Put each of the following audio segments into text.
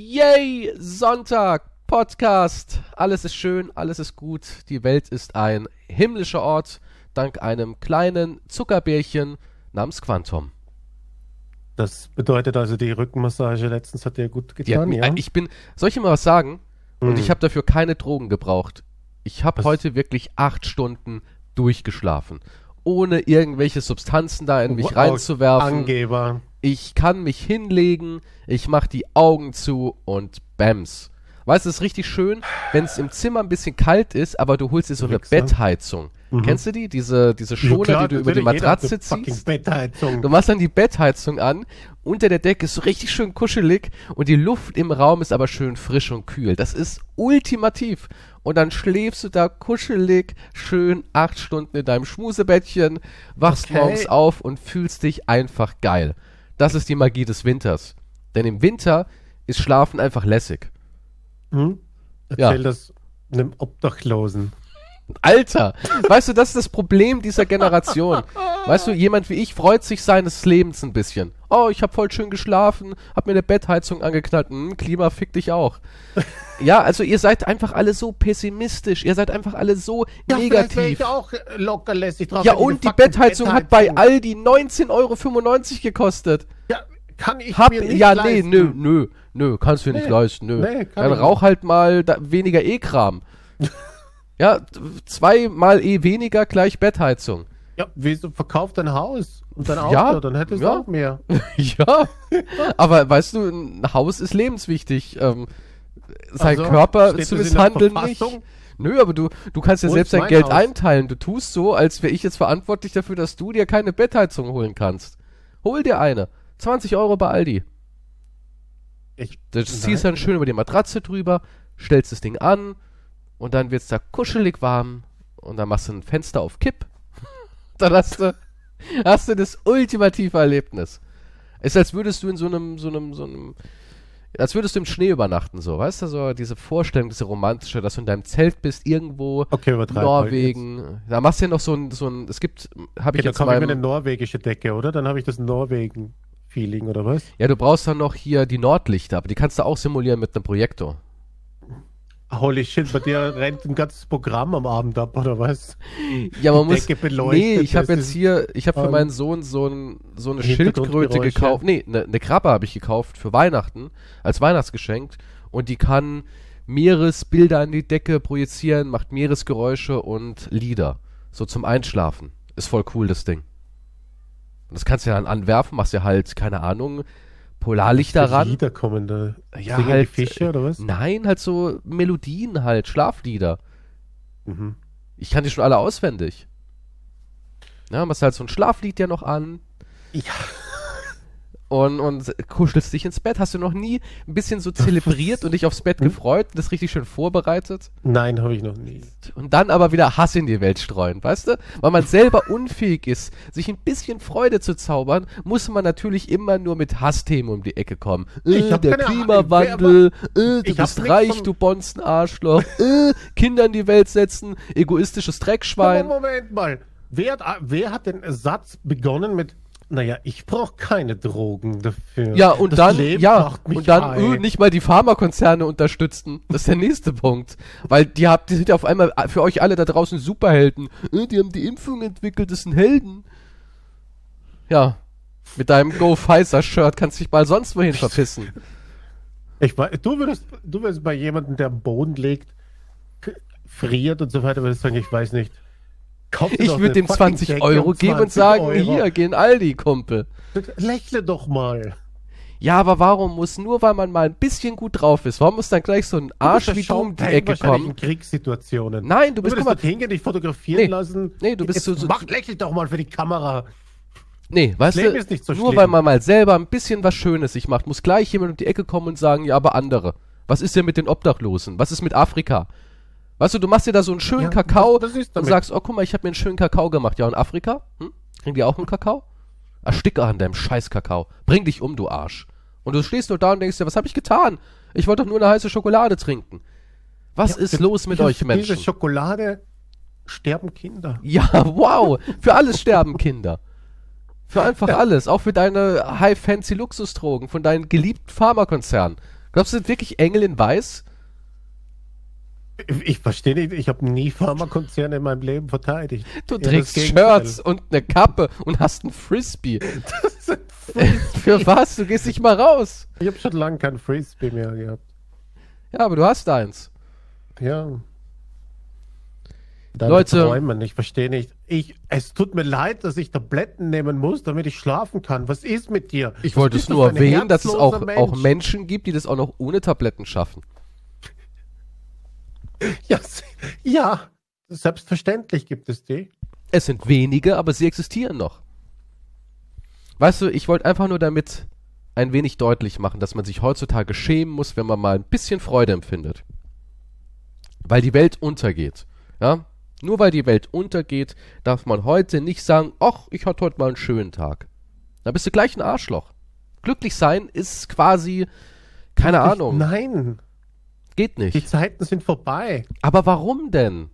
Yay, Sonntag, Podcast. Alles ist schön, alles ist gut. Die Welt ist ein himmlischer Ort, dank einem kleinen Zuckerbärchen namens Quantum. Das bedeutet also, die Rückenmassage letztens hat dir gut getan, mir, ja? Ich bin, soll ich dir mal was sagen? Und Hm. ich habe dafür keine Drogen gebraucht. Ich habe heute wirklich acht Stunden durchgeschlafen. Ohne irgendwelche Substanzen da in mich Wow, reinzuwerfen. Angeber. Ich kann mich hinlegen, ich mache die Augen zu und Bams. Weißt du, es ist richtig schön, wenn es im Zimmer ein bisschen kalt ist, aber du holst dir so eine Wichser. Bettheizung. Kennst du die? Diese, diese Schoner, klar, die du über die Matratze ziehst. Bettheizung. Du machst dann die Bettheizung an, unter der Decke ist so richtig schön kuschelig und die Luft im Raum ist aber schön frisch und kühl. Das ist ultimativ. Und dann schläfst du da kuschelig, schön acht Stunden in deinem Schmusebettchen, wachst Okay. morgens auf und fühlst dich einfach geil. Das ist die Magie des Winters. Denn im Winter ist Schlafen einfach lässig. Hm? Ja. Erzähl das einem Obdachlosen. Alter, weißt du, das ist das Problem dieser Generation. Weißt du, jemand wie ich freut sich seines Lebens ein bisschen. Oh, ich habe voll schön geschlafen, hab mir eine Bettheizung angeknallt. Hm, Klima fick dich auch. Ja, also ihr seid einfach alle so pessimistisch, ihr seid einfach alle so negativ. auch äh, locker lässig drauf. Ja, und die fucking Bettheizung hat bei Bettheizung- Aldi 19,95 Euro gekostet. Ja, kann ich Hab, mir nicht ja, leisten. nee, nö, nö, nö, kannst du dir nicht Nee, leisten, nö. nee, kann Dann ich rauch halt mal da, weniger E-Kram. ja, zweimal E weniger gleich Bettheizung. Ja, wieso verkauft dein Haus und dein Auto, Ja, dann hättest ja. du auch mehr. ja, aber weißt du, ein Haus ist lebenswichtig. Ähm, sein Also, Körper zu misshandeln nicht. Nö, aber du, du kannst ja Wo selbst dein Geld Haus? einteilen. Du tust so, als wäre ich jetzt verantwortlich dafür, dass du dir keine Bettheizung holen kannst. Hol dir eine. 20 Euro bei Aldi. Ich, Das ziehst dann schön über die Matratze drüber, stellst das Ding an und dann wird's da kuschelig warm und dann machst du ein Fenster auf Kipp. Dann hast du, hast du das ultimative Erlebnis. Ist als würdest du in so einem, so einem, so einem, als würdest du im Schnee übernachten, so, weißt du, so diese Vorstellung, diese romantische, dass du in deinem Zelt bist, irgendwo, okay, Norwegen, da machst du ja noch so ein, so ein, es gibt, habe Okay, ich da jetzt kaufe ich mir eine norwegische Decke, oder? Dann habe ich das Norwegen-Feeling, oder was? ja, du brauchst dann noch hier die Nordlichter, aber die kannst du auch simulieren mit einem Projektor. Holy shit, bei dir rennt ein ganzes Programm am Abend ab, oder was? Ja, man muss. Nee, ich habe jetzt hier, ich habe für meinen Sohn so, ein, so eine Schildkröte gekauft. Nee, eine ne Krabbe habe ich gekauft für Weihnachten, als Weihnachtsgeschenk. Und die kann Meeresbilder an die Decke projizieren, macht Meeresgeräusche und Lieder. So zum Einschlafen. Ist voll cool, das Ding. Und das kannst du ja dann anwerfen, machst ja halt, keine Ahnung, Polarlichter Für ran. Lieder kommen da. Ja, halt, die Fische, oder was? Nein, halt so Melodien halt, Schlaflieder. Mhm. Ich kann die schon alle auswendig. Ja, machst halt so ein Schlaflied ja noch an Ja. Und, und kuschelst dich ins Bett. Hast du noch nie ein bisschen so zelebriert und dich aufs Bett gefreut und das richtig schön vorbereitet? Nein, habe ich noch nie. Und dann aber wieder Hass in die Welt streuen, weißt du? Weil man selber unfähig ist, sich ein bisschen Freude zu zaubern, muss man natürlich immer nur mit Hassthemen um die Ecke kommen. Äh, Ich hab der Klimawandel, äh, du bist reich, du Bonzenarschloch, äh, Kinder in die Welt setzen, egoistisches Dreckschwein. Moment mal. Wer hat, wer hat den Satz begonnen mit, naja, ich brauche keine Drogen dafür. Ja, und Das dann, Leben ja, und dann high. öh, nicht mal die Pharmakonzerne unterstützen. Das ist der nächste Punkt. Weil die habt, die sind ja auf einmal für euch alle da draußen Superhelden. Äh, die haben die Impfung entwickelt, das sind Helden. Ja. Mit deinem Go Pfizer Shirt kannst du dich mal sonst wohin verpissen. Ich, wei- du würdest, du würdest bei jemandem, der am Boden liegt, friert und so weiter, würdest sagen, ich weiß nicht. Ich würde dem fucking 20 Decke Euro geben und 20 sagen, Euro. hier, geh in Aldi, Kumpel. Lächle doch mal. Ja, aber warum muss nur, weil man mal ein bisschen gut drauf ist, warum muss dann gleich so ein Arsch Du wie du um die Ecke kommen? in Kriegssituationen. Nein, du Du bist, guck würdest mal, hingehen, dich fotografieren Nee. lassen. Nee, du bist Jetzt so- so- Mach, lächel doch mal für die Kamera. Nee, weißt du, so nur schlimm. weil man mal selber ein bisschen was Schönes sich macht, muss gleich jemand um die Ecke kommen und sagen, ja, aber andere. Was ist denn mit den Obdachlosen? Was ist mit Afrika? Weißt du, du machst dir da so einen schönen Ja, Kakao das- das ist und sagst, oh, guck mal, ich habe mir einen schönen Kakao gemacht. Ja, und Afrika? Hm? Kriegen die auch einen Kakao? Ersticke an deinem scheiß Kakao. Bring dich um, du Arsch. Und du stehst nur da und denkst dir, was habe ich getan? Ich wollte doch nur eine heiße Schokolade trinken. Was ist Für- los mit euch Menschen? Diese Schokolade sterben Kinder. Ja, wow. Für alles sterben Kinder. Für einfach alles. Auch für deine High-Fancy-Luxusdrogen von deinen geliebten Pharmakonzernen. Glaubst du, sind wirklich Engel in Weiß? Ich verstehe nicht, ich habe nie Pharmakonzerne in meinem Leben verteidigt. Du Eher trägst. Shirts und eine Kappe und hast ein Frisbee. Das ist ein Frisbee. Für was? Du gehst nicht mal raus. Ich habe schon lange kein Frisbee mehr gehabt. Ja, aber du hast eins. Ja. Deine Leute- Träumen, ich verstehe nicht. Ich, es tut mir leid, dass ich Tabletten nehmen muss, damit ich schlafen kann. Was ist mit dir? Ich wollte es nur erwähnen, dass es auch, herzloser auch Mensch? Menschen gibt, die das auch noch ohne Tabletten schaffen. Ja, ja, selbstverständlich gibt es die. Es sind wenige, aber sie existieren noch. Weißt du, ich wollte einfach nur damit ein wenig deutlich machen, dass man sich heutzutage schämen muss, wenn man mal ein bisschen Freude empfindet. Weil die Welt untergeht. Ja? Nur weil die Welt untergeht, darf man heute nicht sagen, ach, ich hatte heute mal einen schönen Tag. Da bist du gleich ein Arschloch. Glücklich sein ist quasi, keine Ich- Ahnung, Nein, geht die nicht. Zeiten sind vorbei. Aber warum denn?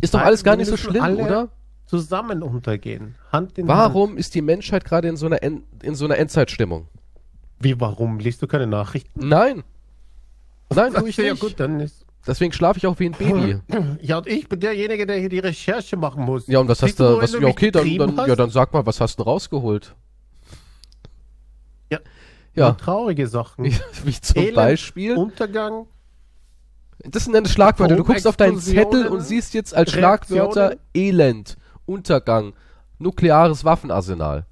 Ist doch alles gar nicht so schlimm, oder? Zusammen untergehen. Hand in Hand. Warum ist die Menschheit gerade in so einer, in so einer Endzeitstimmung? Wie, warum? Liest du keine Nachrichten? Nein. Nein, tue ich ja nicht. gut, dann ist... Deswegen schlafe ich auch wie ein Baby. Ja, und ich bin derjenige, der hier die Recherche machen muss. Ja, und was Siehst hast du, was, ja, okay, dann, dann, ja, dann sag mal, was hast du rausgeholt? Ja. Ja, Nur traurige Sachen. wie, zum Elend, Beispiel. Untergang, Das sind deine Schlagwörter. Du guckst auf deinen Zettel und siehst jetzt als Schlagwörter. Elend, Untergang, nukleares Waffenarsenal.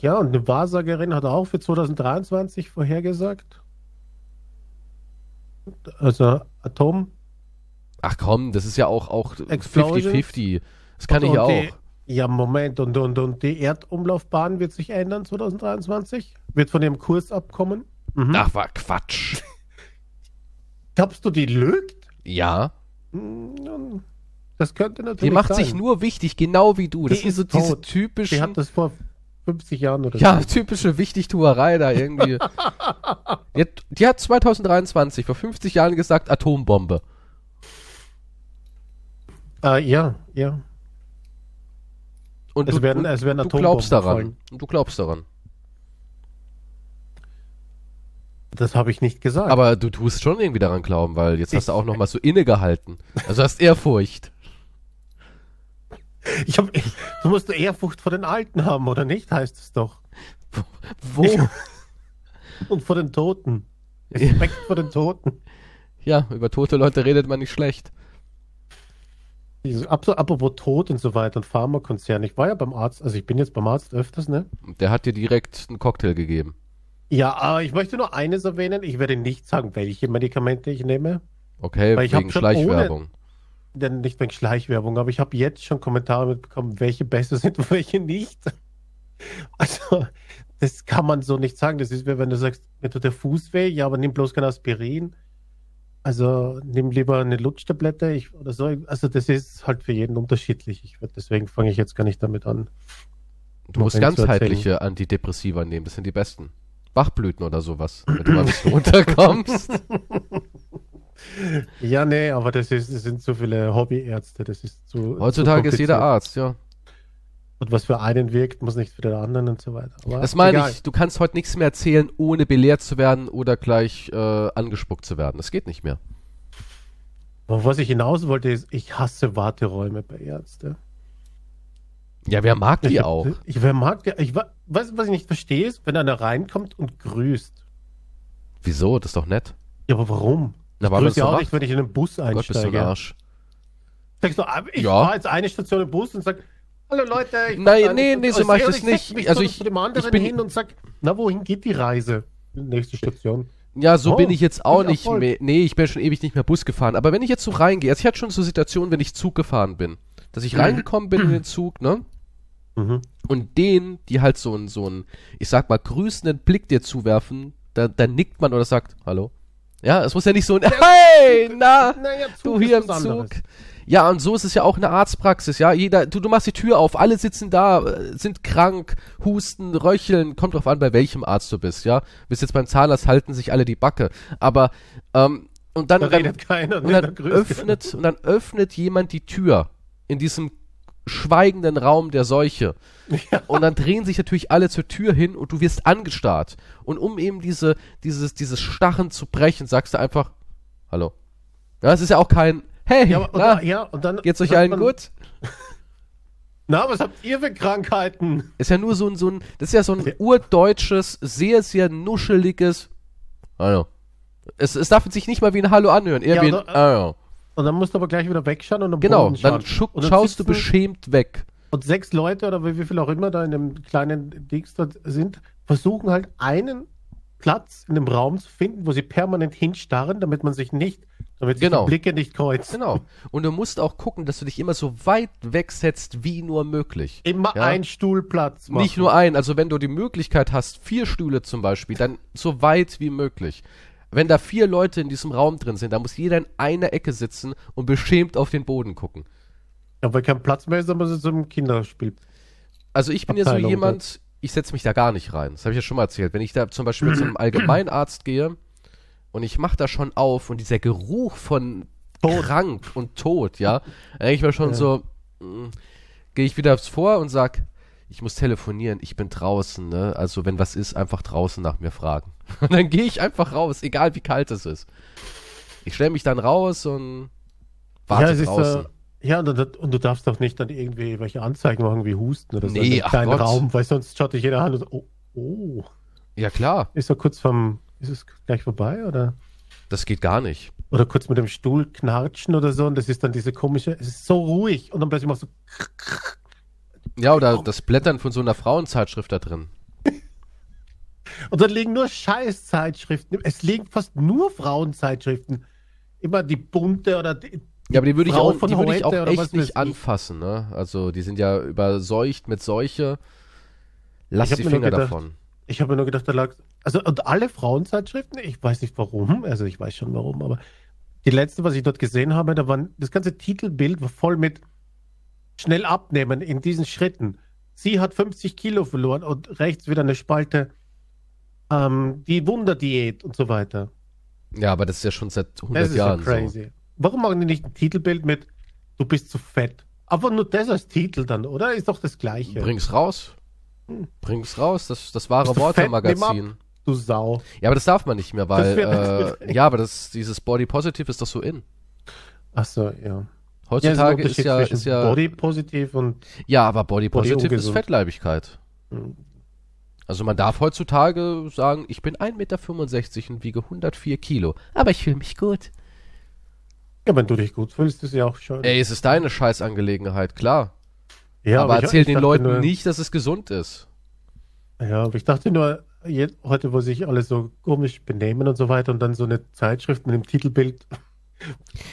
Ja, und eine Wahrsagerin hat auch für 2023 vorhergesagt. Also Atom. Ach komm, das ist ja auch, auch Explosions. 50-50. Das kann ich und ja die, auch. Ja, Moment, und, und, und die Erdumlaufbahn wird sich ändern 2023? Wird von dem Kurs abkommen? Mhm. Ach, war Quatsch. Glaubst du, die lügt? Ja. Hm, Das könnte Die natürlich macht sein. sich nur wichtig, genau wie du. Das Die sind so ist diese tot. Die hat das vor 50 Jahren oder Ja, so. typische Wichtigtuerei da irgendwie. die, hat, die hat 2023, vor 50 Jahren gesagt, Atombombe. Äh, ja, ja. Und Es du, werden- es werden du glaubst daran. fallen. Und du glaubst daran. Das habe ich nicht gesagt. Aber du tust schon irgendwie daran glauben, weil jetzt hast du auch noch mal so innegehalten. Also hast Ehrfurcht. ich hab, du musst Ehrfurcht vor den Alten haben, oder nicht? Heißt es doch. Wo? Und vor den Toten. Respekt vor den Toten. Ja, über tote Leute redet man nicht schlecht. Apropos Tod und so weiter und Pharmakonzern. Ich war ja beim Arzt, also ich bin jetzt beim Arzt öfters, ne? Der hat dir direkt einen Cocktail gegeben. Ja, aber ich möchte nur eines erwähnen. Ich werde nicht sagen, welche Medikamente ich nehme. Okay, Weil wegen Schleichwerbung. Denn nicht wegen Schleichwerbung, aber ich habe jetzt schon Kommentare mitbekommen, welche besser sind und welche nicht. Also, das kann man so nicht sagen. Das ist wie wenn du sagst, mir tut der Fuß weh, ja, aber nimm bloß kein Aspirin. Also nimm lieber eine Lutschtablette ich, oder so. Also das ist halt für jeden unterschiedlich. Ich deswegen fange ich jetzt gar nicht damit an. Du musst zu ganzheitliche Antidepressiva nehmen, das sind die besten. Bachblüten oder sowas, damit du mal ein bisschen runterkommst. Ja, nee, aber das, ist, das sind so viele Hobbyärzte. Das ist zu. Heutzutage zu ist jeder. Arzt, ja. Und was für einen wirkt, muss nicht für den anderen und so weiter. Aber Das meine egal. ich, du kannst heute nichts mehr erzählen, ohne belehrt zu werden oder gleich äh, angespuckt zu werden. Das geht nicht mehr. Aber was ich hinaus wollte, ist, ich hasse Warteräume bei Ärzten. Ja, wer mag die ich auch? Ich, wer mag die? Ich, wa- was, was ich nicht verstehe, ist, wenn einer reinkommt und grüßt. Wieso? Das ist doch nett. Ja, aber warum? Na, Ich grüße ja auch nicht, wenn ich in einen Bus Gott, bist du ein einsteige. Arsch. Sagst du, ah, ich Ja. fahre jetzt eine Station im Bus und sag, hallo Leute. Ich Nein, nee, nee, so Station." mach ich das nicht. Mich Also ich- zu dem anderen ich bin- hin und sag, na, wohin geht die Reise? Nächste Station. Ja, so Oh, bin ich jetzt auch nicht Erfolg. mehr. Nee, ich bin schon ewig nicht mehr Bus gefahren. Aber wenn ich jetzt so reingehe, also ich hatte schon so Situationen, wenn ich Zug gefahren bin, dass ich reingekommen bin in den Zug, ne? Mhm. Und denen, die halt so einen, so einen, ich sag mal, grüßenden Blick dir zuwerfen, da, da nickt man oder sagt, hallo. Ja, es muss ja nicht so ein, hey, na, Naja, du Zug hier im Zug. anderes. Ja, und so ist es ja auch in der Arztpraxis, ja. Jeder, du, du machst die Tür auf, alle sitzen da, äh, sind krank, husten, röcheln, kommt drauf an, bei welchem Arzt du bist, ja. Bist jetzt beim Zahnarzt, halten sich alle die Backe. Aber, ähm, und dann, Da dann keiner. und da dann öffnet, und dann öffnet jemand die Tür in diesem schweigenden Raum der Seuche. Ja. Und dann drehen sich natürlich alle zur Tür hin und du wirst angestarrt. Und um eben diese, dieses, dieses Starren zu brechen, sagst du einfach, hallo. Ja, es ist ja auch kein, hey, Ja, und, na, ja, und dann. geht's euch allen man, gut? Na, was habt ihr für Krankheiten? Ist ja nur so ein, so ein, das ist ja so ein urdeutsches, sehr, sehr nuscheliges, hallo. Es, es darf sich nicht mal wie ein Hallo anhören, eher Ja, wie ein, oder- hallo. Und dann musst du aber gleich wieder wegschauen und am Genau, Boden schauen. dann schu Und dann schaust du beschämt weg. Und sechs Leute oder wie, wie viel auch immer da in dem kleinen Dings dort sind, versuchen halt einen Platz in dem Raum zu finden, wo sie permanent hinstarren, damit man sich nicht, damit sich Genau. die Blicke nicht kreuzen. Genau. Und du musst auch gucken, dass du dich immer so weit wegsetzt, wie nur möglich. Immer Ja. ein Stuhlplatz machen. Nicht nur ein, also wenn du die Möglichkeit hast, vier Stühle zum Beispiel, dann so weit wie möglich. Wenn da vier Leute in diesem Raum drin sind, dann muss jeder in einer Ecke sitzen und beschämt auf den Boden gucken. Ja, weil kein Platz mehr ist, dann muss es zum Kinderspiel. Also ich bin ja so Abteilung jemand, ich setze mich da gar nicht rein. Das habe ich ja schon mal erzählt. Wenn ich da zum Beispiel zu einem Allgemeinarzt gehe und ich mache da schon auf und dieser Geruch von krank und tot, ja, dann denke ich mir schon Ja. so, mm, gehe ich wieder vor und sag, ich muss telefonieren, ich bin draußen, ne? Also wenn was ist, einfach draußen nach mir fragen. Und dann gehe ich einfach raus, egal wie kalt es ist. Ich stelle mich dann raus und warte ja, es ist, draußen. äh, ja und, du- und du darfst doch nicht dann irgendwie welche Anzeigen machen wie Husten oder so Nee, in ach. Raum, weil sonst schaut dich jeder an und so, oh, oh. ja klar, Ist er kurz vom, ist es gleich vorbei oder? das geht gar nicht. Oder kurz mit dem Stuhl knarschen oder so und das ist dann diese komische, es ist so ruhig und dann plötzlich machst du, Ja, oder das Blättern von so einer Frauenzeitschrift da drin. und dann liegen nur Scheißzeitschriften, es liegen fast nur Frauenzeitschriften, immer die bunte oder die, Ja, aber die würde ich auch, von die würde ich auch echt nicht ich. anfassen, ne? Also, die sind ja überseucht mit Seuche. Lass die Finger gedacht, davon. Ich habe mir nur gedacht, da lag. Also, und alle Frauenzeitschriften, ich weiß nicht warum, also ich weiß schon warum, aber die letzte, was ich dort gesehen habe, da waren das ganze Titelbild war voll mit schnell abnehmen in diesen Schritten. Sie hat 50 Kilo verloren und rechts wieder eine Spalte, ähm, die Wunderdiät und so weiter. Ja, aber das ist ja schon seit 100 Das ist ja Jahren so. crazy. Warum machen die nicht ein Titelbild mit Du bist zu fett? Aber nur das als Titel dann, oder? Ist doch das Gleiche. Bring's raus. Bring's raus, das, das wahre Bist du fett? Du Sau. Ja, aber das darf man nicht mehr, weil, äh, ja, aber das, dieses Body Positive ist doch so in. Achso, ja. Heutzutage ja, ist ja, zwischen ist ja, Body positiv und ja, aber Body Body Positive ist. Fettleibigkeit. Hm. Also man darf heutzutage sagen, ich bin 1,65 Meter und wiege 104 Kilo, aber ich fühle mich gut. ja, wenn du dich gut fühlst, ist ja auch schön. Ey, es ist deine Scheißangelegenheit, klar. ja, aber ich- erzähl ich den Leuten nur, nicht, dass es gesund ist. Ja, aber ich dachte nur, heute, wo sich alle so komisch benehmen und so weiter und dann so eine Zeitschrift mit dem Titelbild.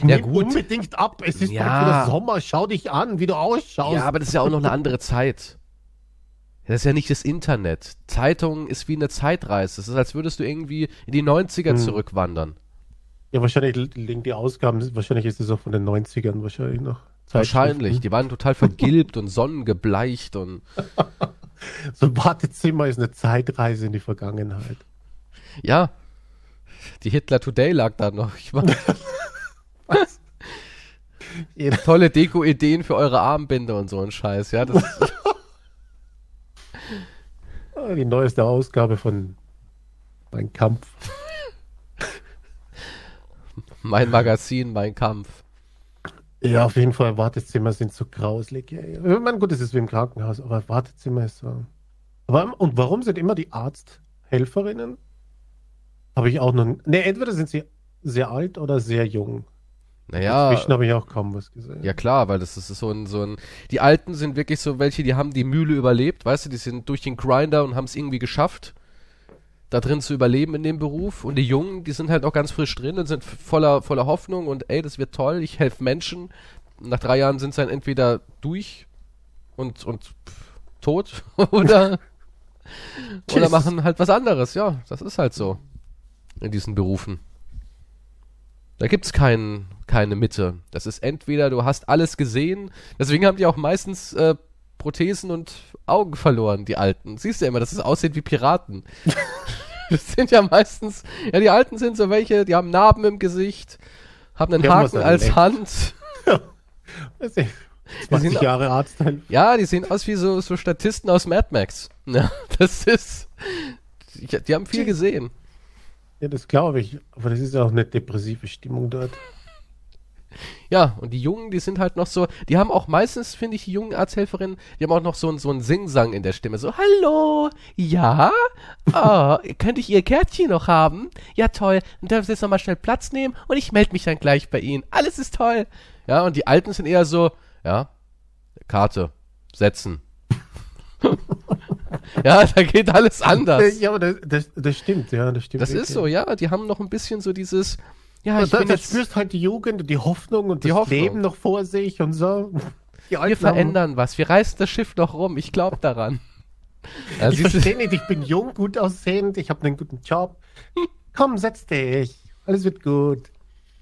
Ja, gut. unbedingt ab. Es ist Ja. wieder Sommer. Schau dich an, wie du ausschaust. Ja, aber das ist ja auch noch eine andere Zeit. Das ist ja nicht das Internet. Zeitung ist wie eine Zeitreise. Das ist, als würdest du irgendwie in die 90er Hm. zurückwandern. Ja, wahrscheinlich liegen die Ausgaben, wahrscheinlich ist es auch von den 90ern wahrscheinlich noch. Wahrscheinlich. Die waren total vergilbt und sonnengebleicht und So ein Wartezimmer ist eine Zeitreise in die Vergangenheit. ja. Die Hitler Today lag da noch. Ich war, Jeder, tolle Deko-Ideen für eure Armbinde und so ein Scheiß. Ja, das, die neueste Ausgabe von Mein Kampf. mein Magazin, mein Kampf. Ja, auf jeden Fall, Wartezimmer sind so grauslig. Ja, ja. Ich meine, gut, es ist wie im Krankenhaus, aber Wartezimmer ist so. Aber, und warum sind immer die Arzthelferinnen? Habe ich auch noch. Ne, entweder sind sie sehr alt oder sehr jung. Naja, Inzwischen habe ich auch kaum was gesehen. ja klar, weil das ist so ein, so ein. Die Alten sind wirklich so welche, die haben die Mühle überlebt, weißt du, die sind durch den Grinder und haben es irgendwie geschafft, da drin zu überleben in dem Beruf. Und die Jungen, die sind halt auch ganz frisch drin und sind voller, voller Hoffnung und ey, das wird toll, ich helfe Menschen. Nach drei Jahren sind sie dann entweder durch und, und pff, tot oder, oder machen halt was anderes. Ja, das ist halt so in diesen Berufen. Da gibt's kein, keine Mitte. Das ist entweder du hast alles gesehen, deswegen haben die auch meistens äh, Prothesen und Augen verloren, die Alten. Siehst du ja immer, dass es aussieht wie Piraten. das sind ja meistens, ja, die Alten sind so welche, die haben Narben im Gesicht, haben einen was Haken als. Hand. Die 20 sehen, Jahre Arzthelfer. ja, die sehen aus wie so, so Statisten aus Mad Max. Ja, das ist. Die, die haben viel gesehen. Ja, das glaube ich. Aber das ist ja auch eine depressive Stimmung dort. Ja, und die Jungen, die sind halt noch so, die haben auch meistens, finde ich, die jungen Arzthelferinnen, die haben auch noch so, ein- so einen Singsang in der Stimme. So, hallo, ja, oh, könnte ich Ihr Kärtchen noch haben? Ja, toll, dann dürfen Sie jetzt nochmal schnell Platz nehmen und ich melde mich dann gleich bei Ihnen. Alles ist toll. Ja, und die Alten sind eher so, ja, Karte, setzen. ja, da geht alles anders. Ja, aber das, das, das stimmt, ja, das stimmt. Das ist so, ja, die haben noch ein bisschen so dieses, ja, Ja, ich da, bin jetzt, spürst halt die Jugend und die Hoffnung und Die das Hoffnung. Leben noch vor sich und so. Wir verändern was, wir reißen das Schiff noch rum, ich glaube daran. Ja, ich siehst du- verstehe nicht, ich bin jung, gut aussehend, ich habe einen guten Job. Komm, setz dich. Alles wird gut.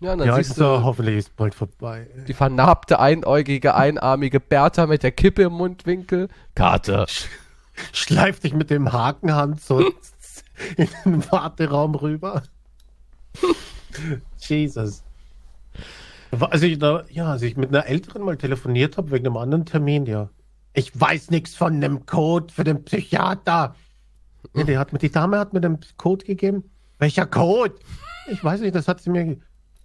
Ja, und dann Ja, siehst ist so, du hoffentlich ist bald vorbei. die vernarbte, einäugige, einarmige Bertha mit der Kippe im Mundwinkel. Karte. Schleif dich mit dem Hakenhand so in den Warteraum rüber. Jesus. Also ich da, ja, als ich mit einer Älteren mal telefoniert habe wegen einem anderen Termin, ja. Ich weiß nichts von einem Code für den Psychiater. Ja, die, hat mir, die Dame hat mir den Code gegeben. Welcher Code? Ich weiß nicht, das hat sie mir.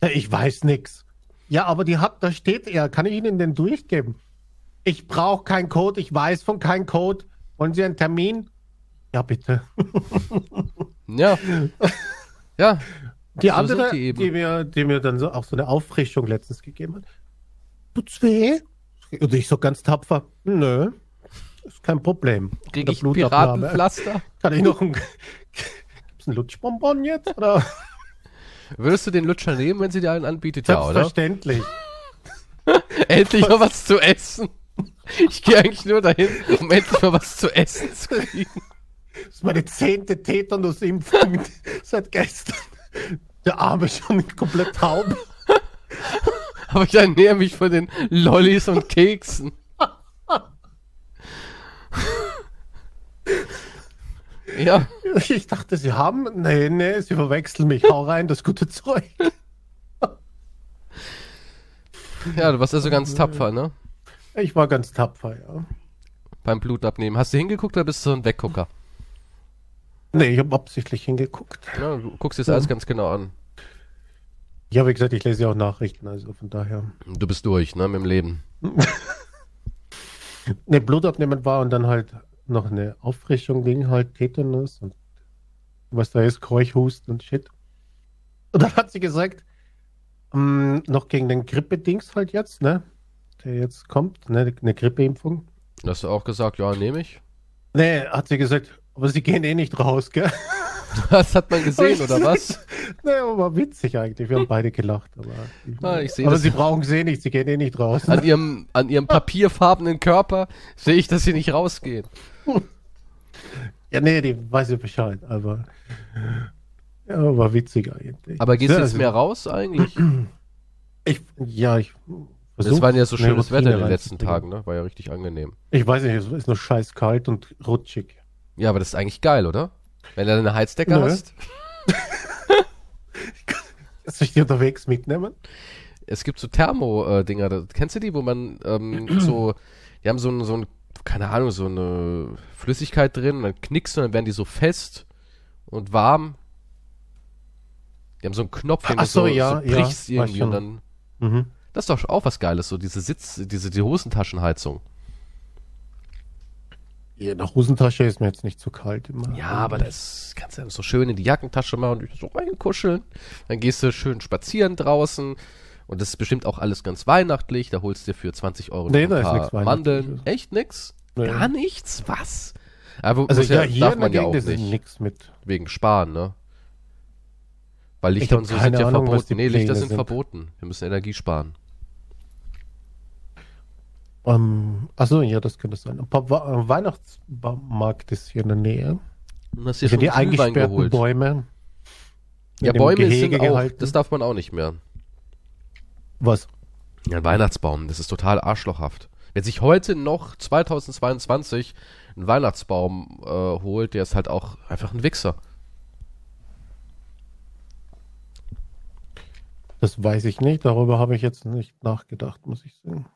ich weiß nichts. Ja, aber die hat, da steht er. Kann ich Ihnen den durchgeben? Ich brauche keinen Code, ich weiß von keinem Code. Wollen Sie einen Termin? Ja, bitte. Ja. Ja. Die So andere, sind die die, mir, die mir dann so auch so eine Auffrischung letztens gegeben hat. Tut's weh? Und ich so ganz tapfer, nö, ist kein Problem. Krieg ich. Piratenpflaster? Kann ich noch ein, gibt's ein Lutschbonbon jetzt? Oder? Würdest du den Lutscher nehmen, wenn sie dir einen anbietet? Ja, oder? Selbstverständlich. Endlich mal was zu essen. Ich gehe eigentlich nur dahin, um endlich mal was zu essen zu kriegen. Das ist meine zehnte Tetanusimpfung seit gestern. Der Arme schon komplett taub. Aber ich ernähre mich von den Lollis und Keksen. Ja, Ich dachte, sie haben. Nee, nee, sie verwechseln mich. Hau rein, das gute Zeug. ja, du warst also ganz tapfer, ne? Ich war ganz tapfer, ja. Beim Blutabnehmen. Hast du hingeguckt oder bist du so ein Weggucker? Nee, ich habe absichtlich hingeguckt. Ja, du guckst dir das alles ganz genau an. Ja, wie gesagt, ich lese ja auch Nachrichten, also von daher. Du bist durch, ne, mit dem Leben. Ne, Blutabnehmen war und dann halt noch eine Auffrischung ging halt Tetanus und was da ist, Keuchhusten und Shit. Und dann hat sie gesagt, ähm, noch gegen den Grippedings halt jetzt, ne? Der jetzt kommt, ne? Eine Grippeimpfung. Hast du auch gesagt, ja, nehme ich. Ne, hat sie gesagt, aber sie gehen eh nicht raus, gell? Das hat man gesehen, oder was? Aber war witzig eigentlich. Wir haben beide gelacht. Aber, Ah, ich sehe aber das- sie brauchen sie eh nicht, sie gehen eh nicht raus. An ihrem, an ihrem papierfarbenen Körper sehe ich, dass sie nicht rausgehen. Ja, nee, die weiß ja Bescheid, aber ja, war witzig eigentlich. Aber gehst du Ja, jetzt also, mehr raus eigentlich? Ich, ja, ich Es war ja so schönes Wetter in den letzten. Tagen, ne? War ja richtig angenehm. Ich weiß nicht, es ist nur scheiß kalt und rutschig. Ja, aber das ist eigentlich geil, oder? Wenn du eine Heizdecke Nö. hast. Soll ich die unterwegs mitnehmen? Es gibt so Thermo-Dinger, da- kennst du die, wo man ähm, so, die haben so ein, so ein, keine Ahnung, so eine Flüssigkeit drin, und dann knickst du, und dann werden die so fest und warm. Die haben so einen Knopf, den Ach du so, so, ja, so ja, brichst weiß irgendwie und dann. Mhm. Das ist doch auch was Geiles, so diese Sitz, diese die Hosentaschenheizung. Ja, nach Hosentasche ist mir jetzt nicht so kalt immer. Ja, aber das kannst du ja so schön in die Jackentasche machen und so reinkuscheln. Dann gehst du schön spazieren draußen. Und das ist bestimmt auch alles ganz weihnachtlich. Da holst du dir für 20 Euro Nee, ein paar. Mandeln. Echt nix? Nee. Gar nichts? Was? Aber Also ja, ja, hier darf in man der ja auch nicht. nichts mit. Wegen Sparen, ne? Weil Lichter und so sind ja Ahnung, verboten. Nee, Lichter sind sind. verboten. Wir müssen Energie sparen. Ähm, achso, ja, das könnte sein. Ein paar Wa- Weihnachtsmarkt ist hier in der Nähe. Und hast Hier schon die Glühwein eingesperrten geholt. Bäume. Ja, Bäume Gehege sind auch, gehalten. das darf man auch nicht mehr. Was? Ja, ein Weihnachtsbaum, das ist total arschlochhaft. Wer sich heute noch 2022 einen Weihnachtsbaum äh, holt, der ist halt auch einfach ein Wichser. Das weiß ich nicht. Darüber habe ich jetzt nicht nachgedacht, muss ich sagen.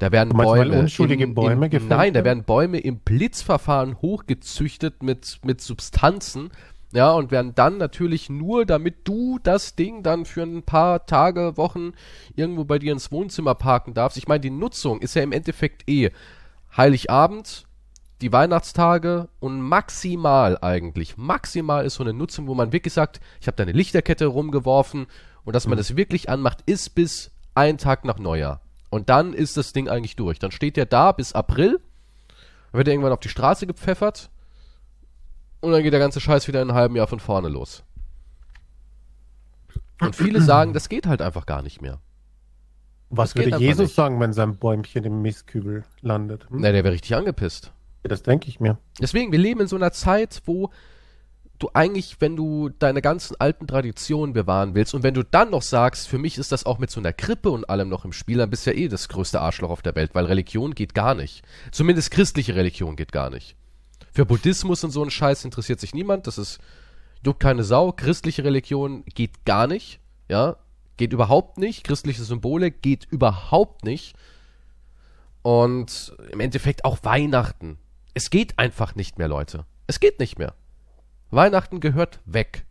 Da werden Bäume. unschuldige im, Bäume im, gefällt Nein, da werden? Bäume im Blitzverfahren hochgezüchtet mit, mit Substanzen. Ja, und werden dann natürlich nur, damit du das Ding dann für ein paar Tage, Wochen irgendwo bei dir ins Wohnzimmer parken darfst. Ich meine, die Nutzung ist ja im Endeffekt eh Heiligabend, die Weihnachtstage und maximal eigentlich, maximal ist so eine Nutzung, wo man wirklich sagt, ich habe da eine Lichterkette rumgeworfen und dass man das wirklich anmacht, ist bis ein Tag nach Neujahr. Und dann ist das Ding eigentlich durch. Dann steht der da bis April, dann wird er irgendwann auf die Straße gepfeffert und dann geht der ganze Scheiß wieder in einem halben Jahr von vorne los. Und viele sagen, das geht halt einfach gar nicht mehr. Was Das würde Jesus nicht. sagen, wenn sein Bäumchen im Mistkübel landet? Hm? Na, der wäre richtig angepisst. Das denke ich mir. Deswegen, wir leben in so einer Zeit, wo du eigentlich, wenn du deine ganzen alten Traditionen bewahren willst und wenn du dann noch sagst, für mich ist das auch mit so einer Krippe und allem noch im Spiel, dann bist du ja eh das größte Arschloch auf der Welt, weil Religion geht gar nicht. Zumindest christliche Religion geht gar nicht. Für Buddhismus und so einen Scheiß interessiert sich niemand, das ist, juckt keine Sau. Christliche Religion geht gar nicht, ja, geht überhaupt nicht. Christliche Symbole geht überhaupt nicht. Und im Endeffekt auch Weihnachten. Es geht einfach nicht mehr, Leute. Es geht nicht mehr. Weihnachten gehört weg.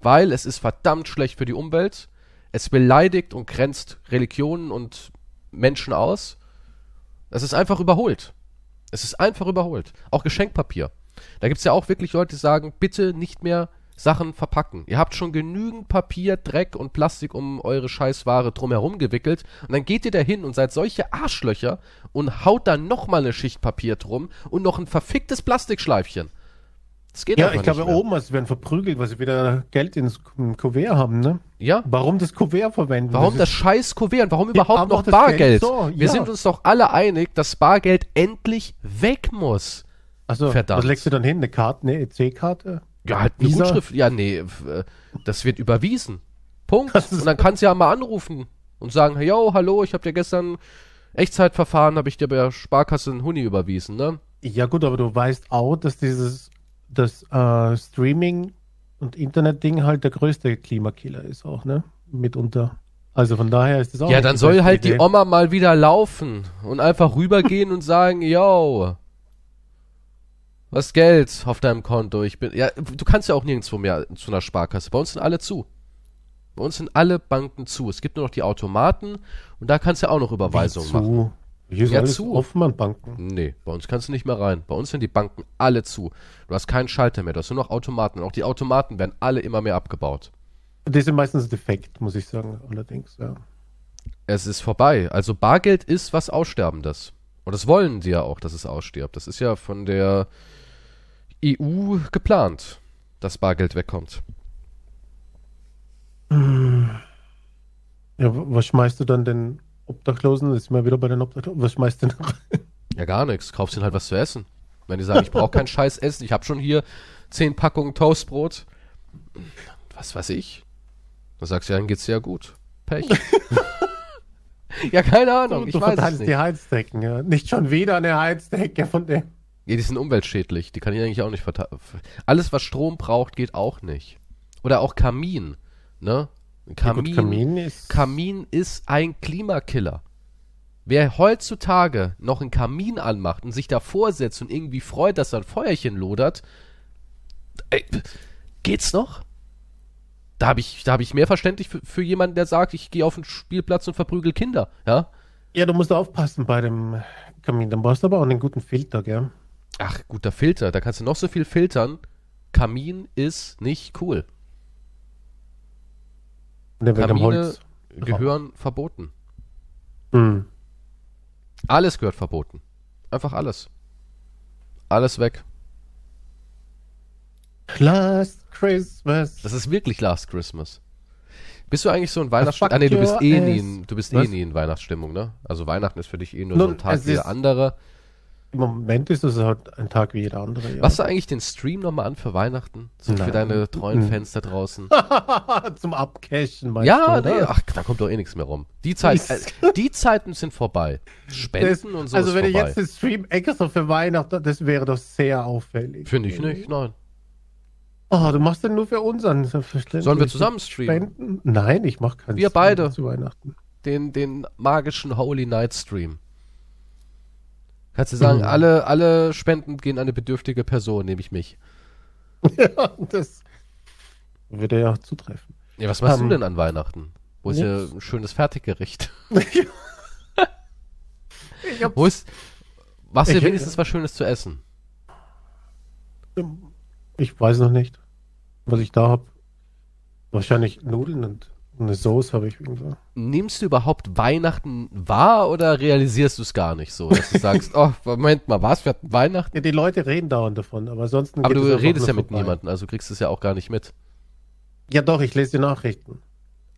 Weil es ist verdammt schlecht für die Umwelt. Es beleidigt und grenzt Religionen und Menschen aus. Es ist einfach überholt. Es ist einfach überholt. Auch Geschenkpapier. Da gibt es ja auch wirklich Leute, die sagen, bitte nicht mehr Sachen verpacken. Ihr habt schon genügend Papier, Dreck und Plastik um eure Scheißware drumherum gewickelt und dann geht ihr da hin und seid solche Arschlöcher und haut da nochmal eine Schicht Papier drum und noch ein verficktes Plastikschleifchen. Das geht Ja, ich glaube, oben, also werden verprügelt, weil sie wieder Geld ins Ku- Kuvert haben, ne? Ja, Warum das Kuvert verwenden? Warum das ist- scheiß Kuvert und warum überhaupt aber noch das Bargeld? Geld so, Wir ja. sind uns doch alle einig, dass Bargeld endlich weg muss. Also, Verdammt. was legst du dann hin? Eine Karte, eine EC-Karte? Ja, halt eine Visa? Gutschrift. Ja, nee, äh, das wird überwiesen. Punkt. Das Und dann kannst du ja mal anrufen und sagen, yo, hallo, ich habe dir gestern Echtzeitverfahren, habe ich dir bei der Sparkasse einen Huni überwiesen, ne? Ja gut, aber du weißt auch, dass dieses das äh, Streaming und Internet-Ding halt der größte Klimakiller ist auch, ne? Mitunter. Also von daher ist das auch ja, dann die soll halt die Idee. Oma mal wieder laufen und einfach rübergehen und sagen, yo, was Geld auf deinem Konto? Ich bin, ja, du kannst ja auch nirgendwo mehr zu einer Sparkasse. Bei uns sind alle zu. Bei uns sind alle Banken zu. Es gibt nur noch die Automaten und da kannst du ja auch noch Überweisungen machen. Hier ist Ja, alles zu. offen an Banken. Nee, bei uns kannst du nicht mehr rein. Bei uns sind die Banken alle zu. Du hast keinen Schalter mehr, du hast nur noch Automaten. Und auch die Automaten werden alle immer mehr abgebaut. Die sind meistens defekt, muss ich sagen, allerdings, ja. Es ist vorbei. Also Bargeld ist was Aussterbendes. Und das wollen sie ja auch, dass es ausstirbt. Das ist ja von der EU geplant, dass Bargeld wegkommt. Ja, w- was schmeißt du dann den Obdachlosen? Das ist mal wieder bei den Obdachlosen. Was schmeißt du denn rein? Ja, gar nichts. Kaufst ihnen halt was zu essen. Wenn die sagen, ich brauche kein scheiß Essen, ich habe schon hier zehn Packungen Toastbrot. Was weiß ich. Dann sagst du, ja, dann geht's ja gut. Pech. ja, keine Ahnung, ich du weiß es nicht. die Heizdecken, ja. Nicht schon wieder eine Heizdecke von dem. Ja, die sind umweltschädlich. Die kann ich eigentlich auch nicht verteilen. Alles, was Strom braucht, geht auch nicht. Oder auch Kamin. Ne? Ein Ja, gut, Kamin, Kamin ist. Kamin ist ein Klimakiller. Wer heutzutage noch einen Kamin anmacht und sich davor setzt und irgendwie freut, dass da ein Feuerchen lodert, ey, geht's noch? Da habe ich, da hab ich mehr Verständlich für, für jemanden, der sagt, ich gehe auf den Spielplatz und verprügel Kinder. Ja? Ja, du musst aufpassen bei dem Kamin. Dann brauchst du aber auch einen guten Filter, gell? Ach, guter Filter. Da kannst du noch so viel filtern. Kamin ist nicht cool. Der Kamine Holz. gehören verboten. Hm. Alles gehört verboten. Einfach alles. Alles weg. Last Christmas. Das ist wirklich Last Christmas. Bist du eigentlich so in fuck Weihnachtsstimmung? Ah, nee, du bist eh nie in, du bist eh nie in Weihnachtsstimmung, ne? Also Weihnachten ist für dich eh nur so Nun, ein Tag wie der andere. Im Moment ist es halt ein Tag wie jeder andere. Ja. Machst du eigentlich den Stream nochmal an für Weihnachten? So für Nein. deine treuen Mhm. Fans da draußen? Zum Abcashen, meinst ja, du, nee, oder? ach, da kommt doch eh nichts mehr rum. Die, Zeit, äh, die Zeiten sind vorbei. Spenden Das- und so also wenn ich vorbei. jetzt den Stream extra für Weihnachten, das wäre doch sehr auffällig. Finde ich nicht, nein. Oh, du machst den nur für uns an, selbstverständlich. Sollen wir zusammen streamen? Spenden? Nein, ich mach keinen Wir Stream beide. zu Weihnachten. Den, den magischen Holy Night Stream. Kannst du sagen, Mhm. alle, alle Spenden gehen an eine bedürftige Person, nehme ich mich. ja, das würde ja zutreffen. Ja, was machst Ähm, du denn an Weihnachten? Wo ist ja ein schönes Fertiggericht? ich Wo ist, machst du wenigstens was Schönes zu essen? ich weiß noch nicht, was ich da habe. Wahrscheinlich Nudeln und eine Soße habe ich irgendwo. Nimmst du überhaupt Weihnachten wahr oder realisierst du es gar nicht so, dass du sagst, oh, Moment mal, was, wir hatten Weihnachten? Ja, die Leute reden dauernd davon, aber ansonsten. Aber du redest ja mit vorbei. niemandem, also kriegst du es ja auch gar nicht mit. Ja, doch, ich lese die Nachrichten.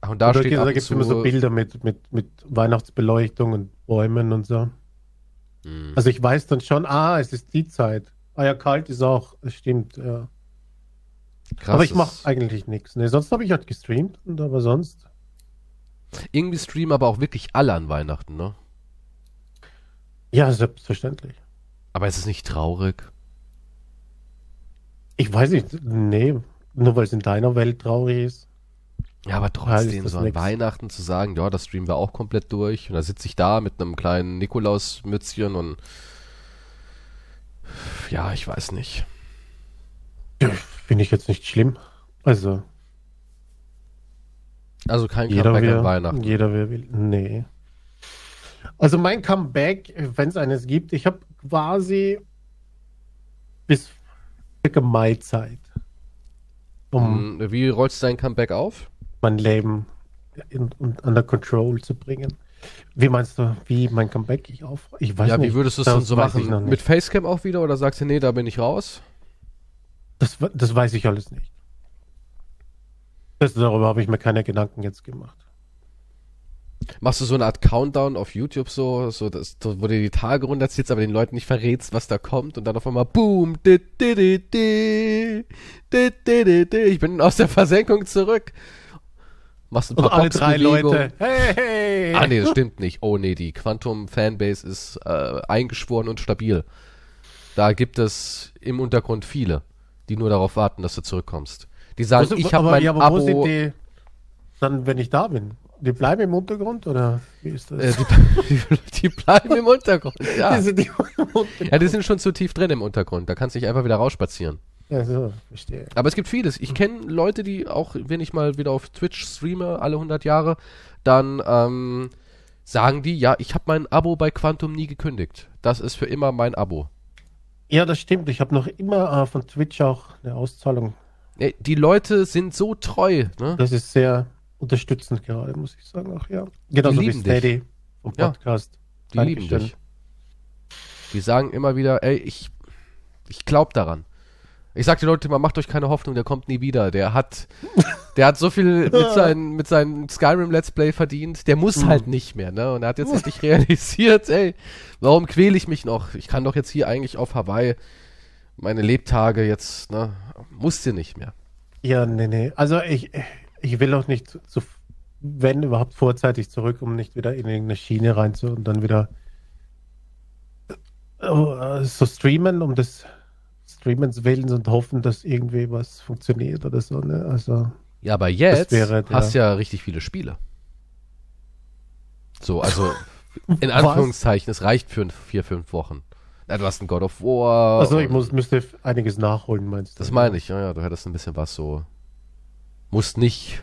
Ach, und da Und da steht da gibt es immer so Bilder mit, mit, mit Weihnachtsbeleuchtung und Bäumen und so. Hm. Also ich weiß dann schon, ah, es ist die Zeit. Ah ja, kalt ist auch, das stimmt, ja. Krass, aber ich mache eigentlich nichts. Ne, sonst habe ich halt gestreamt, und aber sonst. Irgendwie streamen aber auch wirklich alle an Weihnachten, ne? Ja, selbstverständlich. Aber ist es nicht traurig? Ich weiß nicht, nee, nur weil es in deiner Welt traurig ist. Ja, aber trotzdem, so an nix. Weihnachten zu sagen, ja, das streamen wir auch komplett durch. Und da sitze ich da mit einem kleinen Nikolausmützchen und ja, ich weiß nicht. Ja, Finde ich jetzt nicht schlimm. Also, Also kein jeder Comeback wer, an Weihnachten. jeder wer will. Nee. Also mein Comeback, wenn es eines gibt, ich habe quasi bis circa Mai-Zeit, um Hm, Wie rollst du dein Comeback auf? mein Leben in, in, under control zu bringen. Wie meinst du, wie mein Comeback ich auf? Ich weiß ja, nicht. wie würdest du es dann so machen? Mit Facecam auch wieder oder sagst du, nee, da bin ich raus? Das, das weiß ich alles nicht. Das, darüber habe ich mir keine Gedanken jetzt gemacht. Machst du so eine Art Countdown auf YouTube so, so dass, wo du die Tage runterziehst, aber den Leuten nicht verrätst, was da kommt und dann auf einmal boom, di, di, di, ich bin aus der Versenkung zurück. Machst ein paar und alle drei Leute. Hey, hey. Ah nee, das stimmt nicht. Oh nee, die Quantum Fanbase ist äh, eingeschworen und stabil. Da gibt es im Untergrund viele die nur darauf warten, dass du zurückkommst. Die sagen, Also, ich habe mein ja, aber wo sind Abo. die dann, wenn ich da bin? Die bleiben im Untergrund oder wie ist das? Äh, die, die bleiben im Untergrund. Ja. Die sind die Untergrund. ja, die sind schon zu tief drin im Untergrund. Da kannst du dich einfach wieder rausspazieren. Ja, so, verstehe. Aber es gibt vieles. Ich kenne Leute, die auch, wenn ich mal wieder auf Twitch streame, alle 100 Jahre, dann ähm, sagen die, ja, ich habe mein Abo bei Quantum nie gekündigt. Das ist für immer mein Abo. Ja, das stimmt. Ich habe noch immer äh, von Twitch auch eine Auszahlung. Ey, Die Leute sind so treu, ne? Das ist sehr unterstützend gerade, muss ich sagen. Auch ja. Genauso wie lieben. Steady vom Ja. Podcast. Die lieben Dankeschön. dich. Die sagen immer wieder, ey, ich, ich glaub daran. Ich sag den Leuten immer, macht euch keine Hoffnung, der kommt nie wieder. Der hat, der hat so viel mit seinen, mit seinen Skyrim Let's Play verdient, der muss Mhm. halt nicht mehr, ne? Und er hat jetzt endlich realisiert, ey, warum quäle ich mich noch? Ich kann doch jetzt hier eigentlich auf Hawaii meine Lebtage jetzt, ne? Musste nicht mehr. Ja, nee, nee. Also ich, ich will auch nicht so, wenn überhaupt vorzeitig zurück, um nicht wieder in irgendeine Schiene rein zu und dann wieder äh, so streamen, um des Streamens Willens und hoffen, dass irgendwie was funktioniert oder so. Ne? Also Ja, aber jetzt wäre hast du ja richtig viele Spiele. So, also in? Anführungszeichen, es reicht für vier, fünf Wochen. Na, du hast ein God of War. also ich muss, müsste einiges nachholen, meinst du? Das meine ich, ja, ja, du hättest ein bisschen was so. Musst nicht